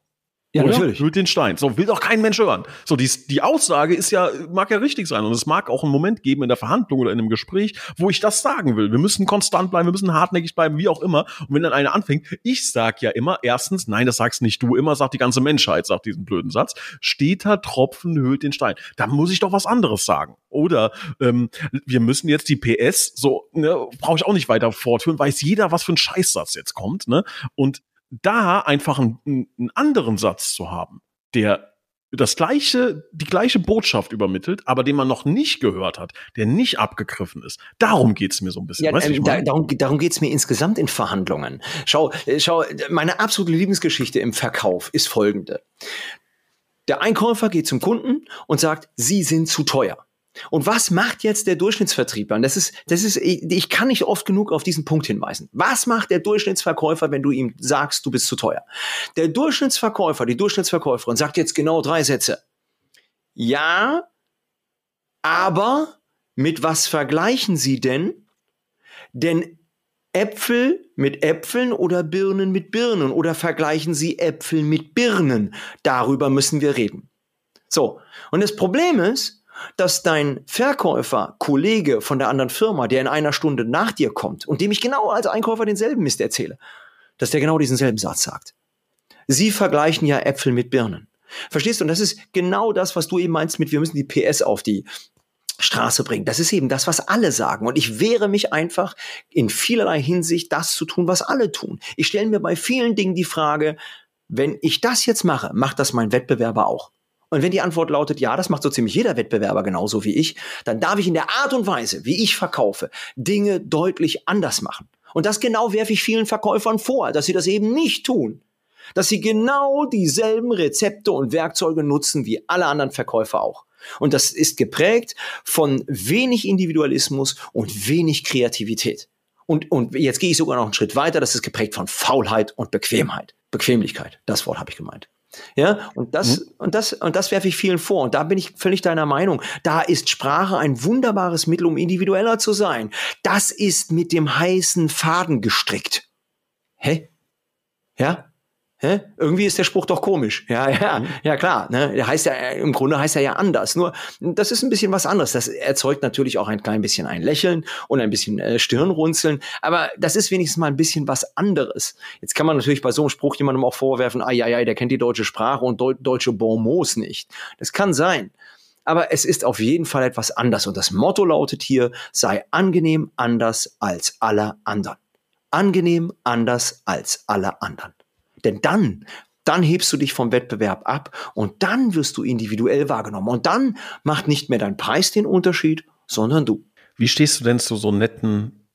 Ja, Oder? natürlich. Hüllt den Stein. So will doch kein Mensch hören. So, die, die Aussage ist ja, mag ja richtig sein. Und es mag auch einen Moment geben in der Verhandlung oder in einem Gespräch, wo ich das sagen will. Wir müssen konstant bleiben, wir müssen hartnäckig bleiben, wie auch immer. Und wenn dann einer anfängt, ich sag ja immer, erstens, nein, das sagst nicht du immer, sagt die ganze Menschheit, sagt diesen blöden Satz. Steter Tropfen hüllt den Stein. Da muss ich doch was anderes sagen. Oder ähm, wir müssen jetzt die PS, so, ne, brauche ich auch nicht weiter fortführen, weiß jeder, was für ein Scheißsatz jetzt kommt. Ne? Und da einfach einen, einen anderen Satz zu haben, der das gleiche, die gleiche Botschaft übermittelt, aber den man noch nicht gehört hat, der nicht abgegriffen ist. Darum geht's mir so ein bisschen. Ja, weißt, ähm, da, darum, darum geht's mir insgesamt in Verhandlungen. Schau, äh, schau, meine absolute Lieblingsgeschichte im Verkauf ist folgende. Der Einkäufer geht zum Kunden und sagt, Sie sind zu teuer. Und was macht jetzt der Durchschnittsvertriebler? Und das ist, das ist, ich kann nicht oft genug auf diesen Punkt hinweisen. Was macht der Durchschnittsverkäufer, wenn du ihm sagst, du bist zu teuer? Der Durchschnittsverkäufer, die Durchschnittsverkäuferin sagt jetzt genau drei Sätze. Ja, aber mit was vergleichen Sie denn? Denn Äpfel mit Äpfeln oder Birnen mit Birnen oder vergleichen Sie Äpfel mit Birnen? Darüber müssen wir reden. So. Und das Problem ist, dass dein Verkäufer, Kollege von der anderen Firma, der in einer Stunde nach dir kommt und dem ich genau als Einkäufer denselben Mist erzähle, dass der genau diesen selben Satz sagt. Sie vergleichen ja Äpfel mit Birnen. Verstehst du? Und das ist genau das, was du eben meinst mit, wir müssen die PS auf die Straße bringen. Das ist eben das, was alle sagen. Und ich wehre mich einfach in vielerlei Hinsicht, das zu tun, was alle tun. Ich stelle mir bei vielen Dingen die Frage, wenn ich das jetzt mache, macht das mein Wettbewerber auch? Und wenn die Antwort lautet, ja, das macht so ziemlich jeder Wettbewerber genauso wie ich, dann darf ich in der Art und Weise, wie ich verkaufe, Dinge deutlich anders machen. Und das genau werfe ich vielen Verkäufern vor, dass sie das eben nicht tun. Dass sie genau dieselben Rezepte und Werkzeuge nutzen wie alle anderen Verkäufer auch. Und das ist geprägt von wenig Individualismus und wenig Kreativität. Und, und jetzt gehe ich sogar noch einen Schritt weiter, das ist geprägt von Faulheit und Bequemheit. Bequemlichkeit, das Wort habe ich gemeint. Ja, und das, mhm. und das, und das werfe ich vielen vor. Und da bin ich völlig deiner Meinung. Da ist Sprache ein wunderbares Mittel, um individueller zu sein. Das ist mit dem heißen Faden gestrickt. Hä? Ja? Hä? Irgendwie ist der Spruch doch komisch. Ja, ja, mhm. ja klar. Ne? Der heißt ja, im Grunde heißt er ja anders. Nur, das ist ein bisschen was anderes. Das erzeugt natürlich auch ein klein bisschen ein Lächeln und ein bisschen äh, Stirnrunzeln. Aber das ist wenigstens mal ein bisschen was anderes. Jetzt kann man natürlich bei so einem Spruch jemandem auch vorwerfen, ah ja, ja, der kennt die deutsche Sprache und Deu deutsche Bonmots nicht. Das kann sein. Aber es ist auf jeden Fall etwas anders. Und das Motto lautet hier, sei angenehm anders als alle anderen. Angenehm anders als alle anderen. Denn dann, dann hebst du dich vom Wettbewerb ab und dann wirst du individuell wahrgenommen. Und dann macht nicht mehr dein Preis den Unterschied, sondern du. Wie stehst du denn zu so netten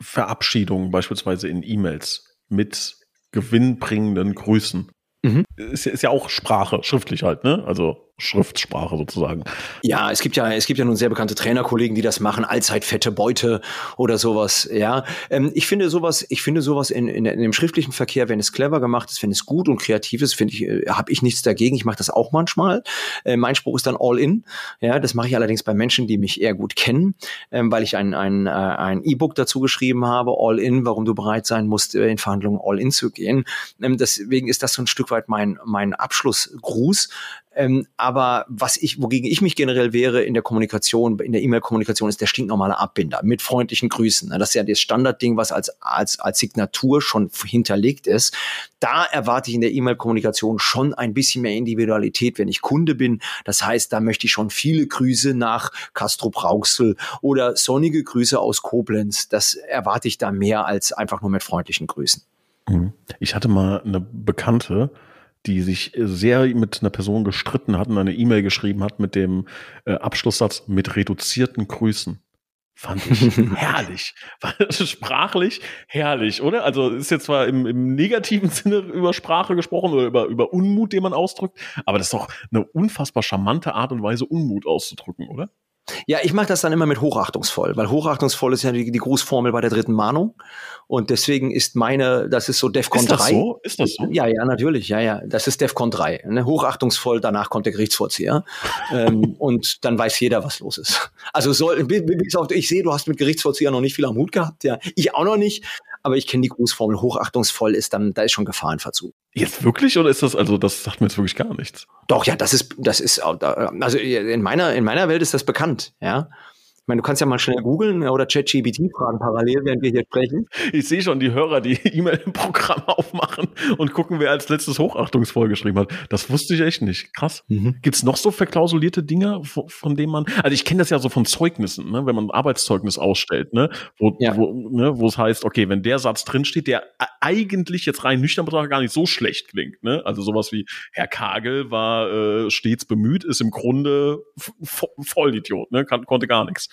Verabschiedungen, beispielsweise in E-Mails mit gewinnbringenden Grüßen? Mhm. Ist, ist, ja auch Sprache, schriftlich halt, ne? Also Schriftsprache sozusagen. Ja, es gibt ja, es gibt ja nun sehr bekannte Trainerkollegen, die das machen, allzeit fette Beute oder sowas. Ja, ähm, ich finde sowas, ich finde sowas in, in, in, dem schriftlichen Verkehr, wenn es clever gemacht ist, wenn es gut und kreativ ist, finde ich, äh, habe ich nichts dagegen. Ich mache das auch manchmal. Äh, mein Spruch ist dann all in. Ja, das mache ich allerdings bei Menschen, die mich eher gut kennen, ähm, weil ich ein ein äh, ein E-Book dazu geschrieben habe, all in, warum du bereit sein musst, äh, in Verhandlungen all in zu gehen. Ähm, deswegen ist das so ein Stück weit mein mein Abschlussgruß. Ähm, aber was ich, wogegen ich mich generell wehre in der Kommunikation, in der E-Mail-Kommunikation, ist der stinknormale Abbinder mit freundlichen Grüßen. Das ist ja das Standardding, was als, als, als Signatur schon hinterlegt ist. Da erwarte ich in der E-Mail-Kommunikation schon ein bisschen mehr Individualität, wenn ich Kunde bin. Das heißt, da möchte ich schon viele Grüße nach Castro Brauxel oder sonnige Grüße aus Koblenz. Das erwarte ich da mehr als einfach nur mit freundlichen Grüßen. Mhm. Ich hatte mal eine Bekannte, die sich sehr mit einer Person gestritten hat und eine E-Mail geschrieben hat mit dem äh, Abschlusssatz mit reduzierten Grüßen. Fand ich herrlich. Sprachlich herrlich, oder? Also ist jetzt zwar im, im negativen Sinne über Sprache gesprochen oder über, über Unmut, den man ausdrückt, aber das ist doch eine unfassbar charmante Art und Weise, Unmut auszudrücken, oder? Ja, ich mache das dann immer mit hochachtungsvoll, weil hochachtungsvoll ist ja die, die Grußformel bei der dritten Mahnung. Und deswegen ist meine, das ist so DEFCON ist 3. Das so? Ist das so? Ja, ja, natürlich, ja, ja. Das ist DEFCON 3. Ne? Hochachtungsvoll, danach kommt der Gerichtsvollzieher. ähm, und dann weiß jeder, was los ist. Also soll, ich sehe, du hast mit Gerichtsvollzieher noch nicht viel am Hut gehabt, ja. Ich auch noch nicht. Aber ich kenne die Grußformel, hochachtungsvoll ist dann, da ist schon Gefahr in Verzug. Jetzt wirklich oder ist das, also das sagt mir jetzt wirklich gar nichts? Doch, ja, das ist, das ist, also in meiner, in meiner Welt ist das bekannt, ja. Ich meine, du kannst ja mal schnell googeln oder ChatGPT fragen parallel, während wir hier sprechen. Ich sehe schon die Hörer, die E-Mail-Programm aufmachen und gucken, wer als letztes hochachtungsvoll geschrieben hat. Das wusste ich echt nicht. Krass. Mhm. Gibt es noch so verklausulierte Dinge, von, von denen man, also ich kenne das ja so von Zeugnissen, ne, wenn man ein Arbeitszeugnis ausstellt, ne, wo, ja. wo, ne, wo es heißt, okay, wenn der Satz drinsteht, der eigentlich jetzt rein nüchtern betrachtet gar nicht so schlecht klingt, ne, also sowas wie Herr Kagel war äh, stets bemüht, ist im Grunde Vollidiot, ne, Kann, konnte gar nichts.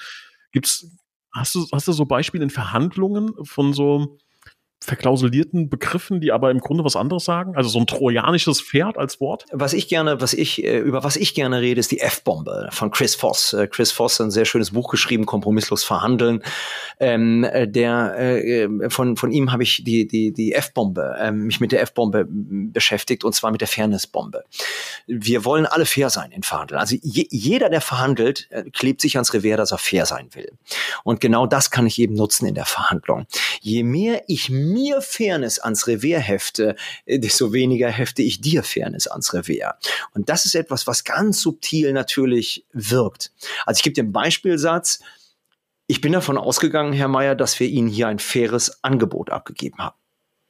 Gibt's, hast du, hast du so Beispiele in Verhandlungen von so verklausulierten Begriffen, die aber im Grunde was anderes sagen? Also so ein trojanisches Pferd als Wort? Was ich gerne, was ich, äh, über was ich gerne rede, ist die F-Bombe von Chris Voss. Äh, Chris Voss hat ein sehr schönes Buch geschrieben, Kompromisslos verhandeln. Ähm, äh, der, äh, von, von ihm habe ich die, die, die F-Bombe, äh, mich mit der F-Bombe beschäftigt und zwar mit der Fairness-Bombe. Wir wollen alle fair sein in Verhandeln. Also je, jeder, der verhandelt, klebt sich ans Revers, dass er fair sein will. Und genau das kann ich eben nutzen in der Verhandlung. Je mehr ich mir Fairness ans Revier hefte, äh, desto weniger hefte ich dir Fairness ans Revier. Und das ist etwas, was ganz subtil natürlich wirkt. Also ich gebe dir einen Beispielsatz. Ich bin davon ausgegangen, Herr Mayer, dass wir Ihnen hier ein faires Angebot abgegeben haben.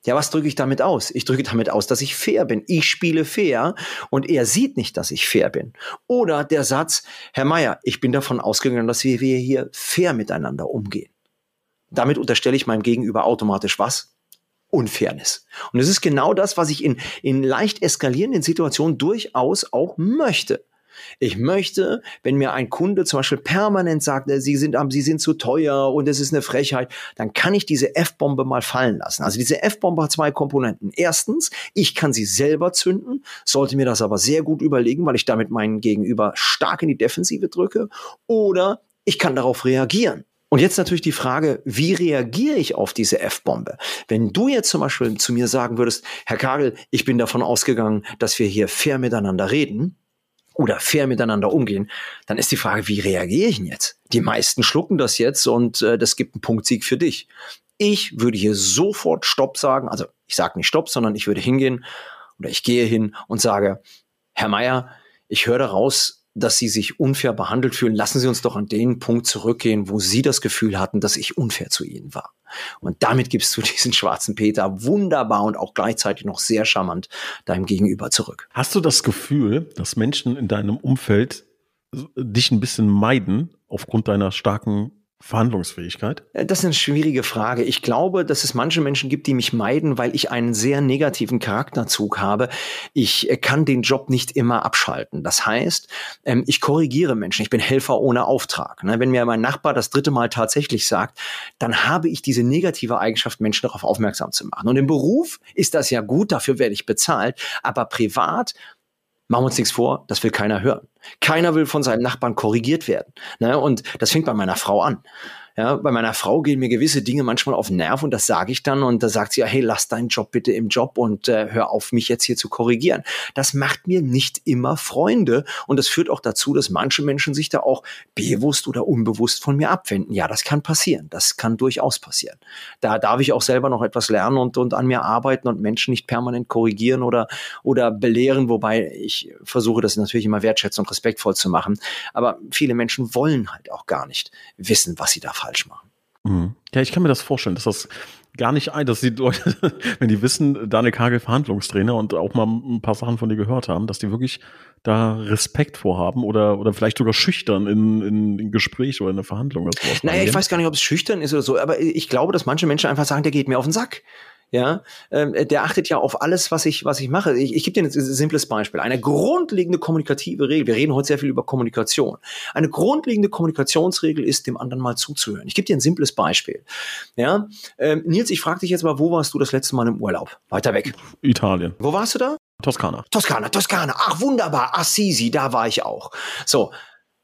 Ja, was drücke ich damit aus? Ich drücke damit aus, dass ich fair bin. Ich spiele fair und er sieht nicht, dass ich fair bin. Oder der Satz, Herr Mayer, ich bin davon ausgegangen, dass wir hier fair miteinander umgehen. Damit unterstelle ich meinem Gegenüber automatisch was? Unfairness. Und es ist genau das, was ich in, in leicht eskalierenden Situationen durchaus auch möchte. Ich möchte, wenn mir ein Kunde zum Beispiel permanent sagt, äh, sie sind, sie sind zu teuer und es ist eine Frechheit, dann kann ich diese F-Bombe mal fallen lassen. Also diese F-Bombe hat zwei Komponenten. Erstens, ich kann sie selber zünden, sollte mir das aber sehr gut überlegen, weil ich damit meinen Gegenüber stark in die Defensive drücke. Oder ich kann darauf reagieren. Und jetzt natürlich die Frage, wie reagiere ich auf diese F-Bombe? Wenn du jetzt zum Beispiel zu mir sagen würdest, Herr Kagel, ich bin davon ausgegangen, dass wir hier fair miteinander reden oder fair miteinander umgehen, dann ist die Frage, wie reagiere ich denn jetzt? Die meisten schlucken das jetzt und äh, das gibt einen Punktsieg für dich. Ich würde hier sofort Stopp sagen, also ich sage nicht Stopp, sondern ich würde hingehen oder ich gehe hin und sage, Herr Meier, ich höre daraus, dass Sie sich unfair behandelt fühlen, lassen Sie uns doch an den Punkt zurückgehen, wo Sie das Gefühl hatten, dass ich unfair zu Ihnen war. Und damit gibst du diesen schwarzen Peter wunderbar und auch gleichzeitig noch sehr charmant deinem Gegenüber zurück. Hast du das Gefühl, dass Menschen in deinem Umfeld dich ein bisschen meiden aufgrund deiner starken Verhandlungsfähigkeit? Äh, das ist eine schwierige Frage. Ich glaube, dass es manche Menschen gibt, die mich meiden, weil ich einen sehr negativen Charakterzug habe. Ich äh, kann den Job nicht immer abschalten. Das heißt, ähm, ich korrigiere Menschen. Ich bin Helfer ohne Auftrag. Ne? Wenn mir mein Nachbar das dritte Mal tatsächlich sagt, dann habe ich diese negative Eigenschaft, Menschen darauf aufmerksam zu machen. Und im Beruf ist das ja gut, dafür werde ich bezahlt. Aber privat machen wir uns nichts vor, das will keiner hören. Keiner will von seinem Nachbarn korrigiert werden. Ne? Und das fängt bei meiner Frau an. Ja, bei meiner Frau gehen mir gewisse Dinge manchmal auf den Nerv und das sage ich dann und da sagt sie ja, hey, lass deinen Job bitte im Job und äh, hör auf, mich jetzt hier zu korrigieren. Das macht mir nicht immer Freunde und das führt auch dazu, dass manche Menschen sich da auch bewusst oder unbewusst von mir abwenden. Ja, das kann passieren. Das kann durchaus passieren. Da darf ich auch selber noch etwas lernen und, und an mir arbeiten und Menschen nicht permanent korrigieren oder, oder belehren, wobei ich versuche, das natürlich immer wertschätzend und respektvoll zu machen. Aber viele Menschen wollen halt auch gar nicht wissen, was sie da falsch machen. Mhm. Ja, ich kann mir das vorstellen, dass das gar nicht ein, dass die Leute, wenn die wissen, Daniel Kagel Verhandlungstrainer und auch mal ein paar Sachen von dir gehört haben, dass die wirklich da Respekt vorhaben oder, oder vielleicht sogar schüchtern in, in, in Gespräch oder in eine Verhandlung. Oder sowas naja, ich weiß gar nicht, ob es schüchtern ist oder so, aber ich glaube, dass manche Menschen einfach sagen, der geht mir auf den Sack ja, ähm, der achtet ja auf alles, was ich, was ich mache. Ich, ich gebe dir ein simples Beispiel. Eine grundlegende kommunikative Regel. Wir reden heute sehr viel über Kommunikation. Eine grundlegende Kommunikationsregel ist, dem anderen mal zuzuhören. Ich gebe dir ein simples Beispiel. Ja, ähm, Nils, ich frage dich jetzt mal, wo warst du das letzte Mal im Urlaub? Weiter weg. Italien. Wo warst du da? Toskana. Toskana, Toskana. Ach, wunderbar. Assisi, da war ich auch. So.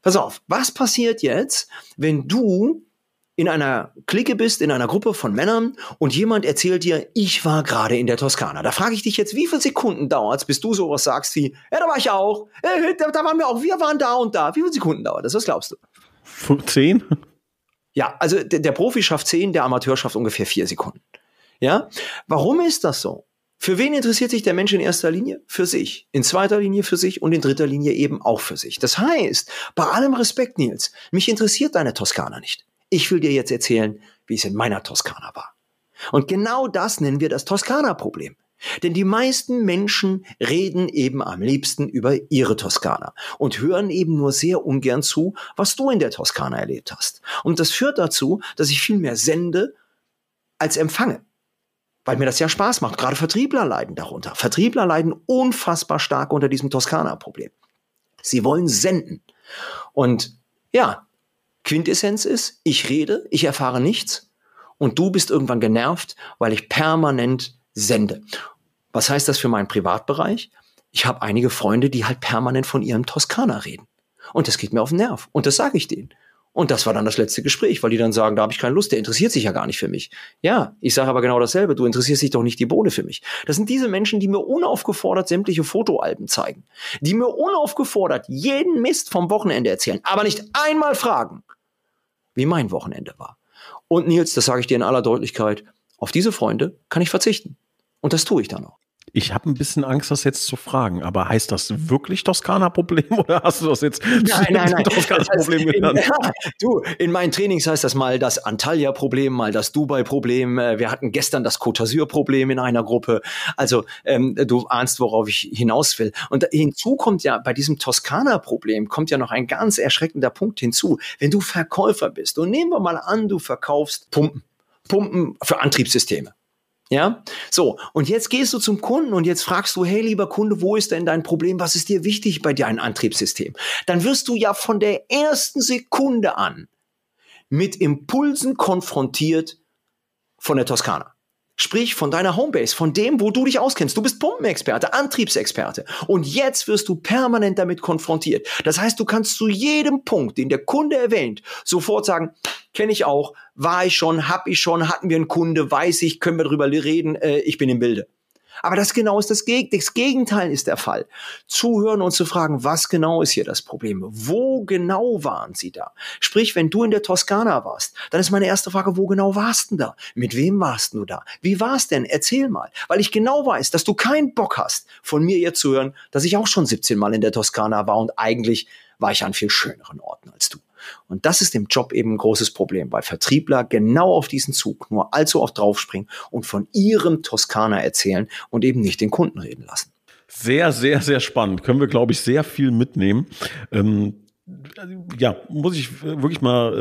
Pass auf, was passiert jetzt, wenn du in einer Clique bist, in einer Gruppe von Männern und jemand erzählt dir, ich war gerade in der Toskana. Da frage ich dich jetzt, wie viele Sekunden dauert es, bis du sowas sagst wie, ja, da war ich auch, äh, da, da, waren wir auch, wir waren da und da. Wie viele Sekunden dauert das? Was glaubst du? Zehn? Ja, also der, der Profi schafft zehn, der Amateur schafft ungefähr vier Sekunden. Ja? Warum ist das so? Für wen interessiert sich der Mensch in erster Linie? Für sich. In zweiter Linie für sich und in dritter Linie eben auch für sich. Das heißt, bei allem Respekt, Nils, mich interessiert deine Toskana nicht. Ich will dir jetzt erzählen, wie es in meiner Toskana war. Und genau das nennen wir das Toskana-Problem. Denn die meisten Menschen reden eben am liebsten über ihre Toskana und hören eben nur sehr ungern zu, was du in der Toskana erlebt hast. Und das führt dazu, dass ich viel mehr sende als empfange weil mir das ja Spaß macht. Gerade Vertriebler leiden darunter. Vertriebler leiden unfassbar stark unter diesem Toskana-Problem. Sie wollen senden. Und ja, Quintessenz ist, ich rede, ich erfahre nichts und du bist irgendwann genervt, weil ich permanent sende. Was heißt das für meinen Privatbereich? Ich habe einige Freunde, die halt permanent von ihrem Toskana reden. Und das geht mir auf den Nerv. Und das sage ich denen. Und das war dann das letzte Gespräch, weil die dann sagen, da habe ich keine Lust, der interessiert sich ja gar nicht für mich. Ja, ich sage aber genau dasselbe, du interessierst dich doch nicht die Bohne für mich. Das sind diese Menschen, die mir unaufgefordert sämtliche Fotoalben zeigen, die mir unaufgefordert jeden Mist vom Wochenende erzählen, aber nicht einmal fragen, wie mein Wochenende war. Und Nils, das sage ich dir in aller Deutlichkeit, auf diese Freunde kann ich verzichten. Und das tue ich dann auch. Ich habe ein bisschen Angst, das jetzt zu fragen, aber heißt das wirklich Toskana-Problem oder hast du das jetzt nein, nein, nein. Toskana-Problem genannt? Ja, du, in meinen Trainings heißt das mal das Antalya-Problem, mal das Dubai-Problem. Äh, wir hatten gestern das Côte d'Azur-Problem in einer Gruppe. Also ähm, du ahnst, worauf ich hinaus will. Und hinzu kommt ja bei diesem Toskana-Problem kommt ja noch ein ganz erschreckender Punkt hinzu. Wenn du Verkäufer bist und nehmen wir mal an, du verkaufst Pumpen. Pumpen für Antriebssysteme. Ja, so. Und jetzt gehst du zum Kunden und jetzt fragst du, hey, lieber Kunde, wo ist denn dein Problem? Was ist dir wichtig bei deinem Antriebssystem? Dann wirst du ja von der ersten Sekunde an mit Impulsen konfrontiert von der Toskana. Sprich von deiner Homebase, von dem, wo du dich auskennst. Du bist Pumpenexperte, Antriebsexperte. Und jetzt wirst du permanent damit konfrontiert. Das heißt, du kannst zu jedem Punkt, den der Kunde erwähnt, sofort sagen, kenne ich auch, war ich schon, hab ich schon, hatten wir einen Kunde, weiß ich, können wir drüber reden, äh, ich bin im Bilde. Aber das genau ist das, Geg das Gegenteil ist der Fall. Zuhören und zu fragen, was genau ist hier das Problem? Wo genau waren Sie da? Sprich, wenn du in der Toskana warst, dann ist meine erste Frage, wo genau warst du da? Mit wem warst du da? Wie war es denn? Erzähl mal. Weil ich genau weiß, dass du keinen Bock hast, von mir jetzt zu hören, dass ich auch schon 17 Mal in der Toskana war und eigentlich war ich an viel schöneren Orten als du. Und das ist im Job eben ein großes Problem, weil Vertriebler genau auf diesen Zug nur allzu oft draufspringen und von ihrem Toskana erzählen und eben nicht den Kunden reden lassen. Sehr, sehr, sehr spannend. Können wir, glaube ich, sehr viel mitnehmen. Ähm ja, muss ich wirklich mal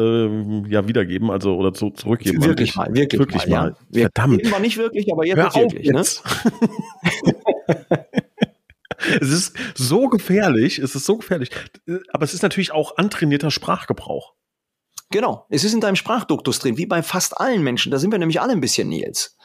äh, ja wiedergeben, also oder zu, zurückgeben. Wirklich mal, wirklich, wirklich mal. mal. Ja. Verdammt. Immer nicht wirklich, aber jetzt Hör wirklich. Ne? Jetzt. Ne? es ist so gefährlich, es ist so gefährlich. Aber es ist natürlich auch antrainierter Sprachgebrauch. Genau, es ist in deinem Sprachduktus drin, wie bei fast allen Menschen. Da sind wir nämlich alle ein bisschen Nils.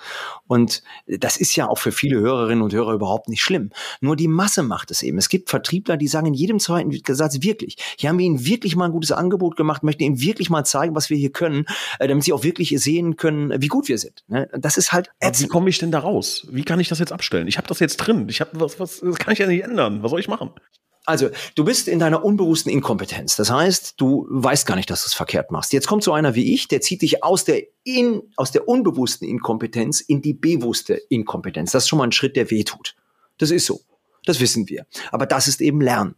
Und das ist ja auch für viele Hörerinnen und Hörer überhaupt nicht schlimm. Nur die Masse macht es eben. Es gibt Vertriebler, die sagen in jedem zweiten Satz wirklich, hier haben wir ihnen wirklich mal ein gutes Angebot gemacht, möchten ihnen wirklich mal zeigen, was wir hier können, äh, damit sie auch wirklich sehen können, wie gut wir sind. Ne? Das ist halt. Wie komme ich denn da raus? Wie kann ich das jetzt abstellen? Ich habe das jetzt drin. Ich habe was, was, das kann ich ja nicht ändern. Was soll ich machen? Also, du bist in deiner unbewussten Inkompetenz. Das heißt, du weißt gar nicht, dass du es verkehrt machst. Jetzt kommt so einer wie ich, der zieht dich aus der, in, aus der unbewussten Inkompetenz in die bewusste Inkompetenz. Das ist schon mal ein Schritt, der weh tut. Das ist so. Das wissen wir. Aber das ist eben Lernen.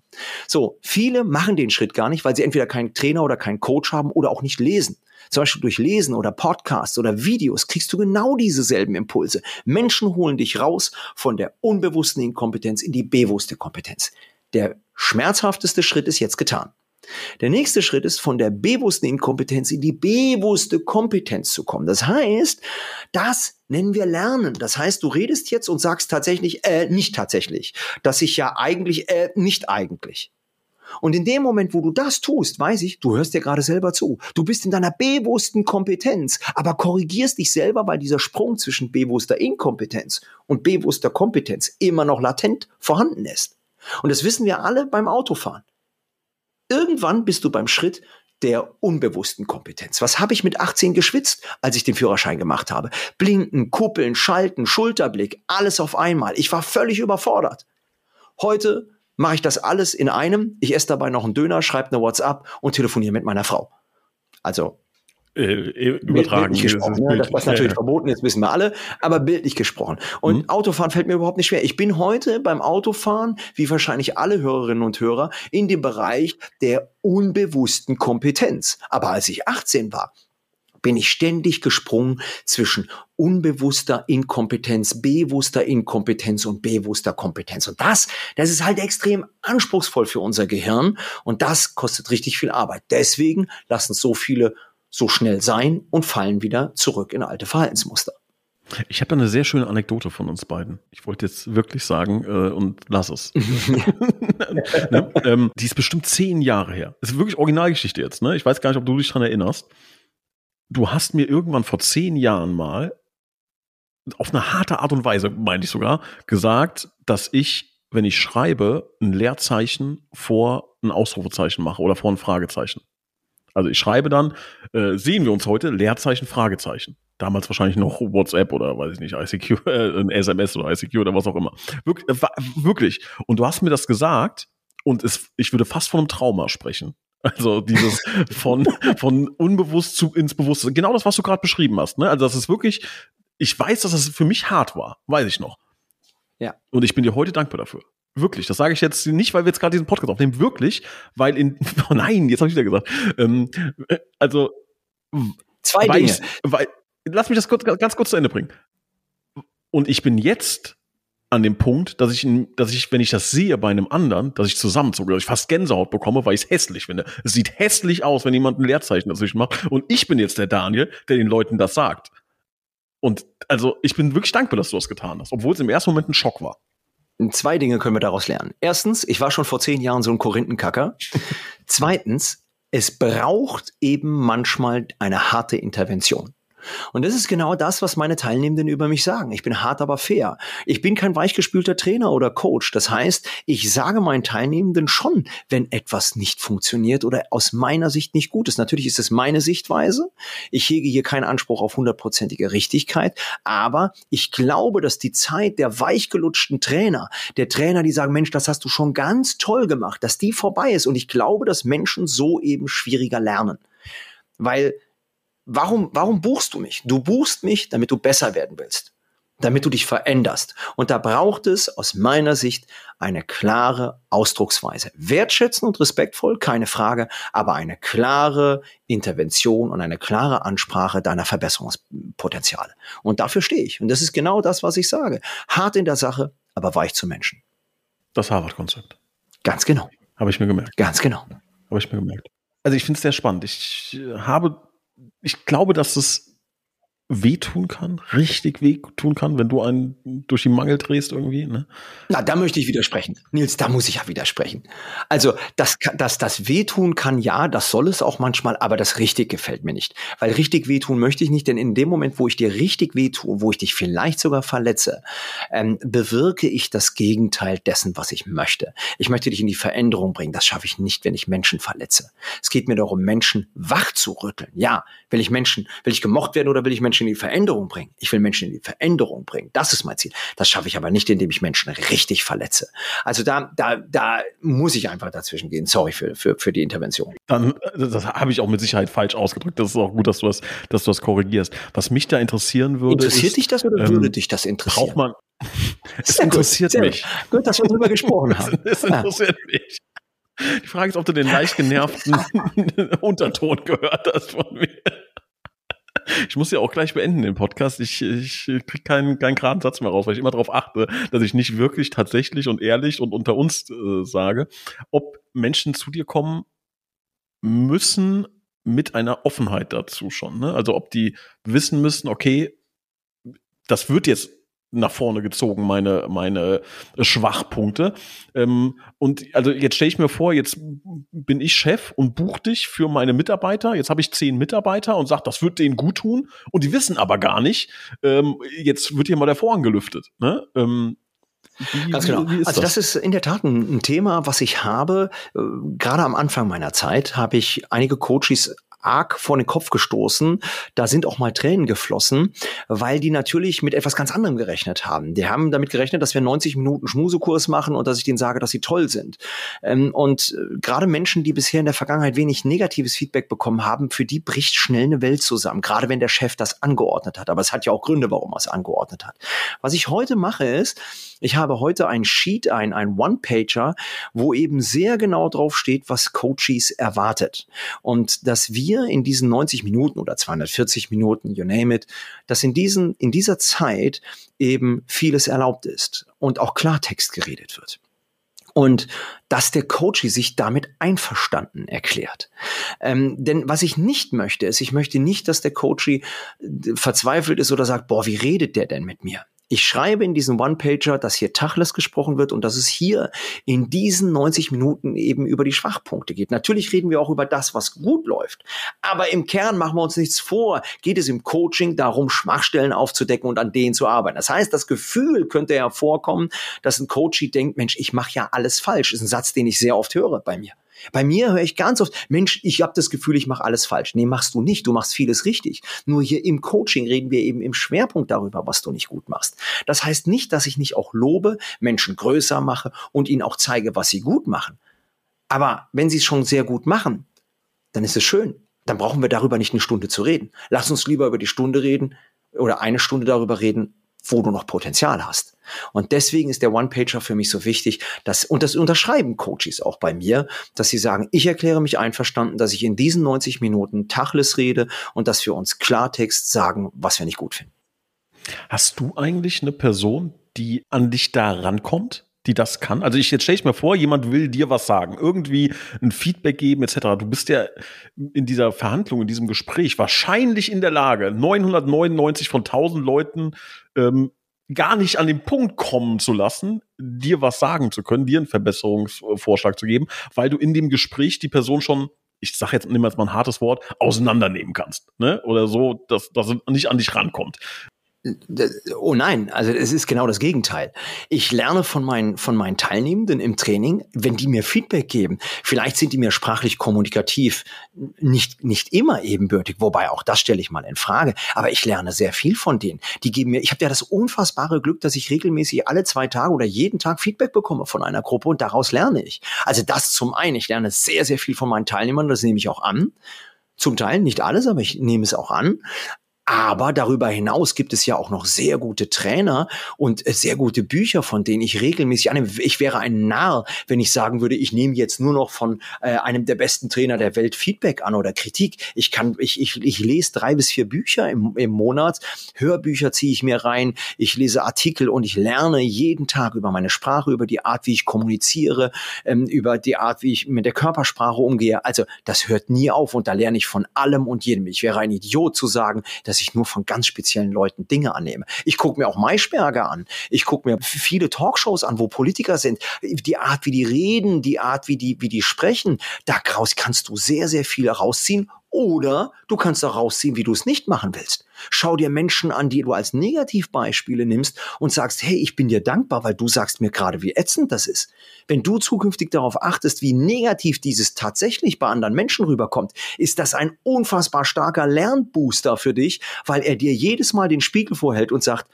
So, viele machen den Schritt gar nicht, weil sie entweder keinen Trainer oder keinen Coach haben oder auch nicht lesen. Zum Beispiel durch Lesen oder Podcasts oder Videos kriegst du genau diese selben Impulse. Menschen holen dich raus von der unbewussten Inkompetenz in die bewusste Kompetenz. Der schmerzhafteste Schritt ist jetzt getan. Der nächste Schritt ist, von der bewussten Inkompetenz in die bewusste Kompetenz zu kommen. Das heißt, das nennen wir Lernen. Das heißt, du redest jetzt und sagst tatsächlich, äh, nicht tatsächlich. Dass ich ja eigentlich, äh, nicht eigentlich. Und in dem Moment, wo du das tust, weiß ich, du hörst dir gerade selber zu. Du bist in deiner bewussten Kompetenz, aber korrigierst dich selber, weil dieser Sprung zwischen bewusster Inkompetenz und bewusster Kompetenz immer noch latent vorhanden ist. Und das wissen wir alle beim Autofahren. Irgendwann bist du beim Schritt der unbewussten Kompetenz. Was habe ich mit 18 geschwitzt, als ich den Führerschein gemacht habe? Blinken, Kuppeln, Schalten, Schulterblick, alles auf einmal. Ich war völlig überfordert. Heute mache ich das alles in einem. Ich esse dabei noch einen Döner, schreibe eine WhatsApp und telefoniere mit meiner Frau. Also äh, übertragen. Gesprochen, ne? Das natürlich ja, verboten ist, wissen wir alle, aber bildlich gesprochen. Und mhm. Autofahren fällt mir überhaupt nicht schwer. Ich bin heute beim Autofahren, wie wahrscheinlich alle Hörerinnen und Hörer, in dem Bereich der unbewussten Kompetenz. Aber als ich 18 war, bin ich ständig gesprungen zwischen unbewusster Inkompetenz, bewusster Inkompetenz und bewusster Kompetenz. Und das, das ist halt extrem anspruchsvoll für unser Gehirn und das kostet richtig viel Arbeit. Deswegen lassen so viele so schnell sein und fallen wieder zurück in alte Verhaltensmuster. Ich habe eine sehr schöne Anekdote von uns beiden. Ich wollte jetzt wirklich sagen äh, und lass es. ne? ähm, die ist bestimmt zehn Jahre her. Das ist wirklich Originalgeschichte jetzt. Ne? Ich weiß gar nicht, ob du dich daran erinnerst. Du hast mir irgendwann vor zehn Jahren mal auf eine harte Art und Weise, meine ich sogar, gesagt, dass ich, wenn ich schreibe, ein Leerzeichen vor ein Ausrufezeichen mache oder vor ein Fragezeichen. Also ich schreibe dann, äh, sehen wir uns heute, Leerzeichen, Fragezeichen. Damals wahrscheinlich noch WhatsApp oder weiß ich nicht, ICQ, äh, ein SMS oder ICQ oder was auch immer. Wir, äh, wirklich. Und du hast mir das gesagt und es, ich würde fast von einem Trauma sprechen. Also dieses von, von unbewusst zu ins Bewusste. Genau das, was du gerade beschrieben hast. Ne? Also das ist wirklich, ich weiß, dass das für mich hart war. Weiß ich noch. Ja. Und ich bin dir heute dankbar dafür. Wirklich, das sage ich jetzt nicht, weil wir jetzt gerade diesen Podcast aufnehmen, wirklich, weil in, oh nein, jetzt habe ich wieder gesagt. Ähm, äh, also, zwei Dinge. Ich, weil, lass mich das kurz, ganz kurz zu Ende bringen. Und ich bin jetzt an dem Punkt, dass ich, dass ich, wenn ich das sehe bei einem anderen, dass ich zusammenzucke, dass ich fast Gänsehaut bekomme, weil ich es hässlich finde. Es sieht hässlich aus, wenn jemand ein Leerzeichen dazwischen macht. Und ich bin jetzt der Daniel, der den Leuten das sagt. Und also ich bin wirklich dankbar, dass du das getan hast, obwohl es im ersten Moment ein Schock war. Zwei Dinge können wir daraus lernen. Erstens, ich war schon vor zehn Jahren so ein Korinthenkacker. Zweitens, es braucht eben manchmal eine harte Intervention. Und das ist genau das, was meine Teilnehmenden über mich sagen. Ich bin hart, aber fair. Ich bin kein weichgespülter Trainer oder Coach. Das heißt, ich sage meinen Teilnehmenden schon, wenn etwas nicht funktioniert oder aus meiner Sicht nicht gut ist. Natürlich ist es meine Sichtweise. Ich hege hier keinen Anspruch auf hundertprozentige Richtigkeit. Aber ich glaube, dass die Zeit der weichgelutschten Trainer, der Trainer, die sagen, Mensch, das hast du schon ganz toll gemacht, dass die vorbei ist. Und ich glaube, dass Menschen so eben schwieriger lernen. Weil warum, warum buchst du mich? Du buchst mich, damit du besser werden willst, damit du dich veränderst. Und da braucht es aus meiner Sicht eine klare Ausdrucksweise. Wertschätzen und respektvoll, keine Frage, aber eine klare Intervention und eine klare Ansprache deiner Verbesserungspotenziale. Und dafür stehe ich. Und das ist genau das, was ich sage. Hart in der Sache, aber weich zu Menschen. Das Harvard-Konzept. Ganz genau. Habe ich mir gemerkt. Ganz genau. Habe ich mir gemerkt. Also ich finde es sehr spannend. Ich habe ich glaube, dass es wehtun kann, richtig wehtun kann, wenn du einen durch die Mangel drehst irgendwie. Ne? Na, da möchte ich widersprechen. Nils, da muss ich ja widersprechen. Also, dass das, das wehtun kann, ja, das soll es auch manchmal, aber das richtig gefällt mir nicht. Weil richtig wehtun möchte ich nicht, denn in dem Moment, wo ich dir richtig wehtue, wo ich dich vielleicht sogar verletze, ähm, bewirke ich das Gegenteil dessen, was ich möchte. Ich möchte dich in die Veränderung bringen. Das schaffe ich nicht, wenn ich Menschen verletze. Es geht mir darum, Menschen wach zu rütteln. Ja, will ich Menschen, will ich gemocht werden oder will ich Menschen Menschen in die Veränderung bringen. Ich will Menschen in die Veränderung bringen. Das ist mein Ziel. Das schaffe ich aber nicht, indem ich Menschen richtig verletze. Also da, da, da muss ich einfach dazwischen gehen. Sorry für, für, für die Intervention. Dann, das habe ich auch mit Sicherheit falsch ausgedrückt. Das ist auch gut, dass du das, dass du das korrigierst. Was mich da interessieren würde. Interessiert ist, dich das oder ähm, würde dich das interessieren? Braucht man, es interessiert gut, mich. Gut. gut, dass wir darüber gesprochen haben. Es, es interessiert ah. mich. Die Frage ist, ob du den leicht genervten Unterton gehört hast von mir. Ich muss ja auch gleich beenden den Podcast. Ich, ich kriege keinen, keinen geraden Satz mehr raus, weil ich immer darauf achte, dass ich nicht wirklich tatsächlich und ehrlich und unter uns äh, sage, ob Menschen zu dir kommen müssen mit einer Offenheit dazu schon. Ne? Also ob die wissen müssen, okay, das wird jetzt nach vorne gezogen, meine, meine Schwachpunkte. Ähm, und also jetzt stelle ich mir vor, jetzt bin ich Chef und buche dich für meine Mitarbeiter. Jetzt habe ich zehn Mitarbeiter und sage, das wird denen gut tun. Und die wissen aber gar nicht, ähm, jetzt wird hier mal der Vorhang gelüftet. Ne? Ähm, wie, Ganz genau. also das? das? ist in der Tat ein, ein Thema, was ich habe. Äh, gerade am Anfang meiner Zeit habe ich einige Coaches arg vor den Kopf gestoßen. Da sind auch mal Tränen geflossen, weil die natürlich mit etwas ganz anderem gerechnet haben. Die haben damit gerechnet, dass wir 90 Minuten Schmusekurs machen und dass ich denen sage, dass sie toll sind. Ähm, und äh, gerade Menschen, die bisher in der Vergangenheit wenig negatives Feedback bekommen haben, für die bricht schnell eine Welt zusammen. Gerade wenn der Chef das angeordnet hat. Aber es hat ja auch Gründe, warum er es angeordnet hat. Was ich heute mache ist, ich habe heute ein Sheet, ein, ein One-Pager, wo eben sehr genau drauf steht, was Coaches erwartet. Und dass wir in diesen 90 Minuten oder 240 Minuten, you name it, dass in diesen, in dieser Zeit eben vieles erlaubt ist und auch Klartext geredet wird und dass der Coach sich damit einverstanden erklärt. Ähm, denn was ich nicht möchte, ist, ich möchte nicht, dass der Coach verzweifelt ist oder sagt, boah, wie redet der denn mit mir? Ich schreibe in diesem One-Pager, dass hier Tachles gesprochen wird und dass es hier in diesen 90 Minuten eben über die Schwachpunkte geht. Natürlich reden wir auch über das, was gut läuft. Aber im Kern machen wir uns nichts vor. Geht es im Coaching darum, Schwachstellen aufzudecken und an denen zu arbeiten. Das heißt, das Gefühl könnte hervorkommen, dass ein Coach denkt, Mensch, ich mache ja alles falsch. Ist ein Satz, den ich sehr oft höre bei mir. Bei mir höre ich ganz oft, Mensch, ich habe das Gefühl, ich mache alles falsch. Nee, machst du nicht. Du machst vieles richtig. Nur hier im Coaching reden wir eben im Schwerpunkt darüber, was du nicht gut machst. Das heißt nicht, dass ich nicht auch lobe, Menschen größer mache und ihnen auch zeige, was sie gut machen. Aber wenn sie es schon sehr gut machen, dann ist es schön. Dann brauchen wir darüber nicht eine Stunde zu reden. Lass uns lieber über die Stunde reden oder eine Stunde darüber reden, wo du noch Potenzial hast. Und deswegen ist der One-Pager für mich so wichtig, dass, und das unterschreiben Coaches auch bei mir, dass sie sagen, ich erkläre mich einverstanden, dass ich in diesen 90 Minuten Tachles rede und dass wir uns Klartext sagen, was wir nicht gut finden. Hast du eigentlich eine Person, die an dich da rankommt? Die das kann? Also ich jetzt stelle ich mir vor, jemand will dir was sagen, irgendwie ein Feedback geben etc. Du bist ja in dieser Verhandlung, in diesem Gespräch wahrscheinlich in der Lage, 999 von 1000 Leuten ähm, gar nicht an den Punkt kommen zu lassen, dir was sagen zu können, dir einen Verbesserungsvorschlag zu geben, weil du in dem Gespräch die Person schon ich sage jetzt, nimm jetzt mal ein hartes Wort, auseinandernehmen kannst, ne? Oder so, dass, dass es nicht an dich rankommt. Oh nein, also es ist genau das Gegenteil. Ich lerne von meinen, von meinen Teilnehmenden im Training, wenn die mir Feedback geben. Vielleicht sind die mir sprachlich kommunikativ nicht, nicht immer ebenbürtig, wobei auch das stelle ich mal in Frage. Aber ich lerne sehr viel von denen. Die geben mir, ich habe ja das unfassbare Glück, dass ich regelmäßig alle zwei Tage oder jeden Tag Feedback bekomme von einer Gruppe und daraus lerne ich. Also das zum einen, ich lerne sehr, sehr viel von meinen Teilnehmern, das nehme ich auch an. Zum Teil nicht alles, aber ich nehme es auch an. Aber darüber hinaus gibt es ja auch noch sehr gute Trainer und äh, sehr gute Bücher, von denen ich regelmäßig annehme. Ich wäre ein Narr, wenn ich sagen würde, ich nehme jetzt nur noch von äh, einem der besten Trainer der Welt Feedback an oder Kritik. Ich kann, ich, ich, ich lese drei bis vier Bücher im, im Monat. Hörbücher ziehe ich mir rein. Ich lese Artikel und ich lerne jeden Tag über meine Sprache, über die Art, wie ich kommuniziere, ähm, über die Art, wie ich mit der Körpersprache umgehe. Also das hört nie auf und da lerne ich von allem und jedem. Ich wäre ein Idiot zu sagen, dass dass ich nur von ganz speziellen Leuten Dinge annehme. Ich gucke mir auch Maischberger an. Ich gucke mir viele Talkshows an, wo Politiker sind. Die Art, wie die reden, die Art, wie die, wie die sprechen, daraus kannst du sehr, sehr viel rausziehen oder du kannst auch rausziehen, wie du es nicht machen willst. Schau dir Menschen an, die du als Negativbeispiele nimmst und sagst, hey, ich bin dir dankbar, weil du sagst mir gerade, wie ätzend das ist. Wenn du zukünftig darauf achtest, wie negativ dieses tatsächlich bei anderen Menschen rüberkommt, ist das ein unfassbar starker Lernbooster für dich, weil er dir jedes Mal den Spiegel vorhält und sagt,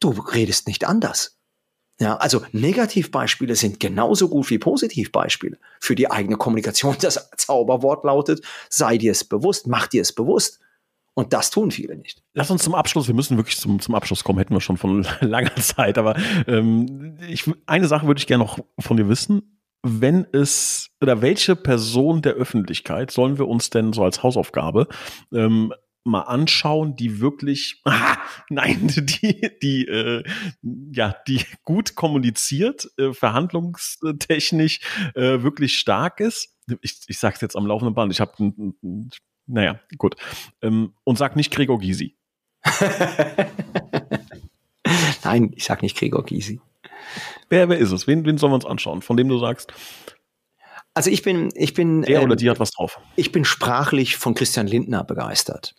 du redest nicht anders. Ja, also Negativbeispiele sind genauso gut wie Positivbeispiele für die eigene Kommunikation. Das Zauberwort lautet, sei dir es bewusst, mach dir es bewusst. Und das tun viele nicht. Lass uns zum Abschluss, wir müssen wirklich zum, zum Abschluss kommen, hätten wir schon von langer Zeit, aber ähm, ich, eine Sache würde ich gerne noch von dir wissen. Wenn es oder welche Person der Öffentlichkeit sollen wir uns denn so als Hausaufgabe ähm, mal anschauen, die wirklich, ah, nein, die, die, äh, ja, die gut kommuniziert, äh, verhandlungstechnisch äh, wirklich stark ist. Ich, ich sag's jetzt am laufenden Band. Ich habe, naja, gut. Ähm, und sag nicht Gregor Gysi. nein, ich sag nicht Gregor Gysi. Wer, wer ist es? Wen, wen sollen wir uns anschauen, von dem du sagst? Also ich bin, ich bin. Der ähm, oder die hat was drauf. Ich bin sprachlich von Christian Lindner begeistert.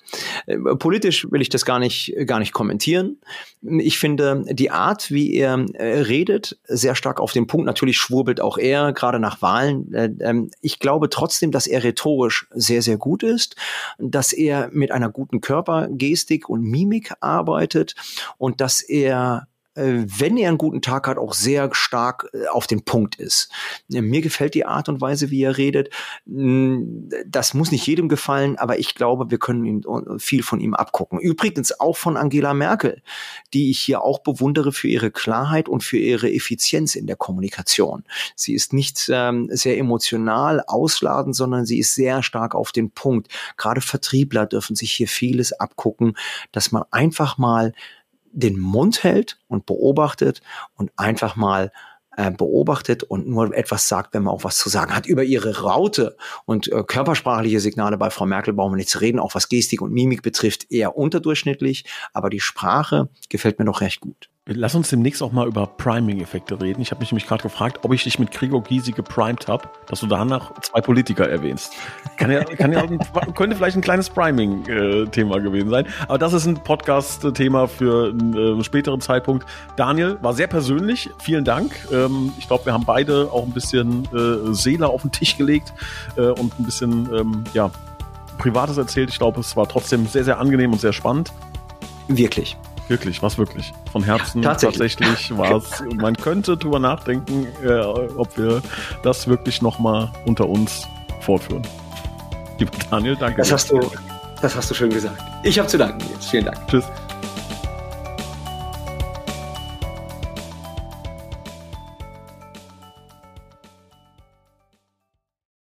Äh, politisch will ich das gar nicht, gar nicht kommentieren. Ich finde die Art, wie er äh, redet, sehr stark auf den Punkt. Natürlich schwurbelt auch er, gerade nach Wahlen. Äh, ähm, ich glaube trotzdem, dass er rhetorisch sehr, sehr gut ist, dass er mit einer guten Körpergestik und Mimik arbeitet und dass er wenn er einen guten Tag hat, auch sehr stark äh, auf den Punkt ist. Mir gefällt die Art und Weise, wie er redet. Hm, das muss nicht jedem gefallen, aber ich glaube, wir können äh, viel von ihm abgucken. Übrigens auch von Angela Merkel, die ich hier auch bewundere für ihre Klarheit und für ihre Effizienz in der Kommunikation. Sie ist nicht ähm, sehr emotional ausladend, sondern sie ist sehr stark auf den Punkt. Gerade Vertriebler dürfen sich hier vieles abgucken, dass man einfach mal den Mund hält und beobachtet und einfach mal äh, beobachtet und nur etwas sagt, wenn man auch was zu sagen hat. Über ihre Raute und äh, körpersprachliche Signale bei Frau Merkel brauchen wir nicht zu reden, auch was Gestik und Mimik betrifft, eher unterdurchschnittlich, aber die Sprache gefällt mir doch recht gut. Lass uns demnächst auch mal über Priming-Effekte reden. Ich habe mich nämlich gerade gefragt, ob ich dich mit Gregor Gysi geprimed habe, dass du danach zwei Politiker erwähnst. Kann ja, kann ja könnte vielleicht ein kleines Priming-Thema gewesen sein. Aber das ist ein Podcast-Thema für einen äh, späteren Zeitpunkt. Daniel, war sehr persönlich. Vielen Dank. Ähm, ich glaube, wir haben beide auch ein bisschen äh, Seele auf den Tisch gelegt äh, und ein bisschen ähm, ja, Privates erzählt. Ich glaube, es war trotzdem sehr, sehr angenehm und sehr spannend. Wirklich. Wirklich, was wirklich. Von Herzen ja, tatsächlich, tatsächlich war es. Man könnte drüber nachdenken, äh, ob wir das wirklich nochmal unter uns fortführen. Lieber Daniel, danke. Das hast du, das hast du schön gesagt. Ich habe zu danken jetzt. Vielen Dank. Tschüss.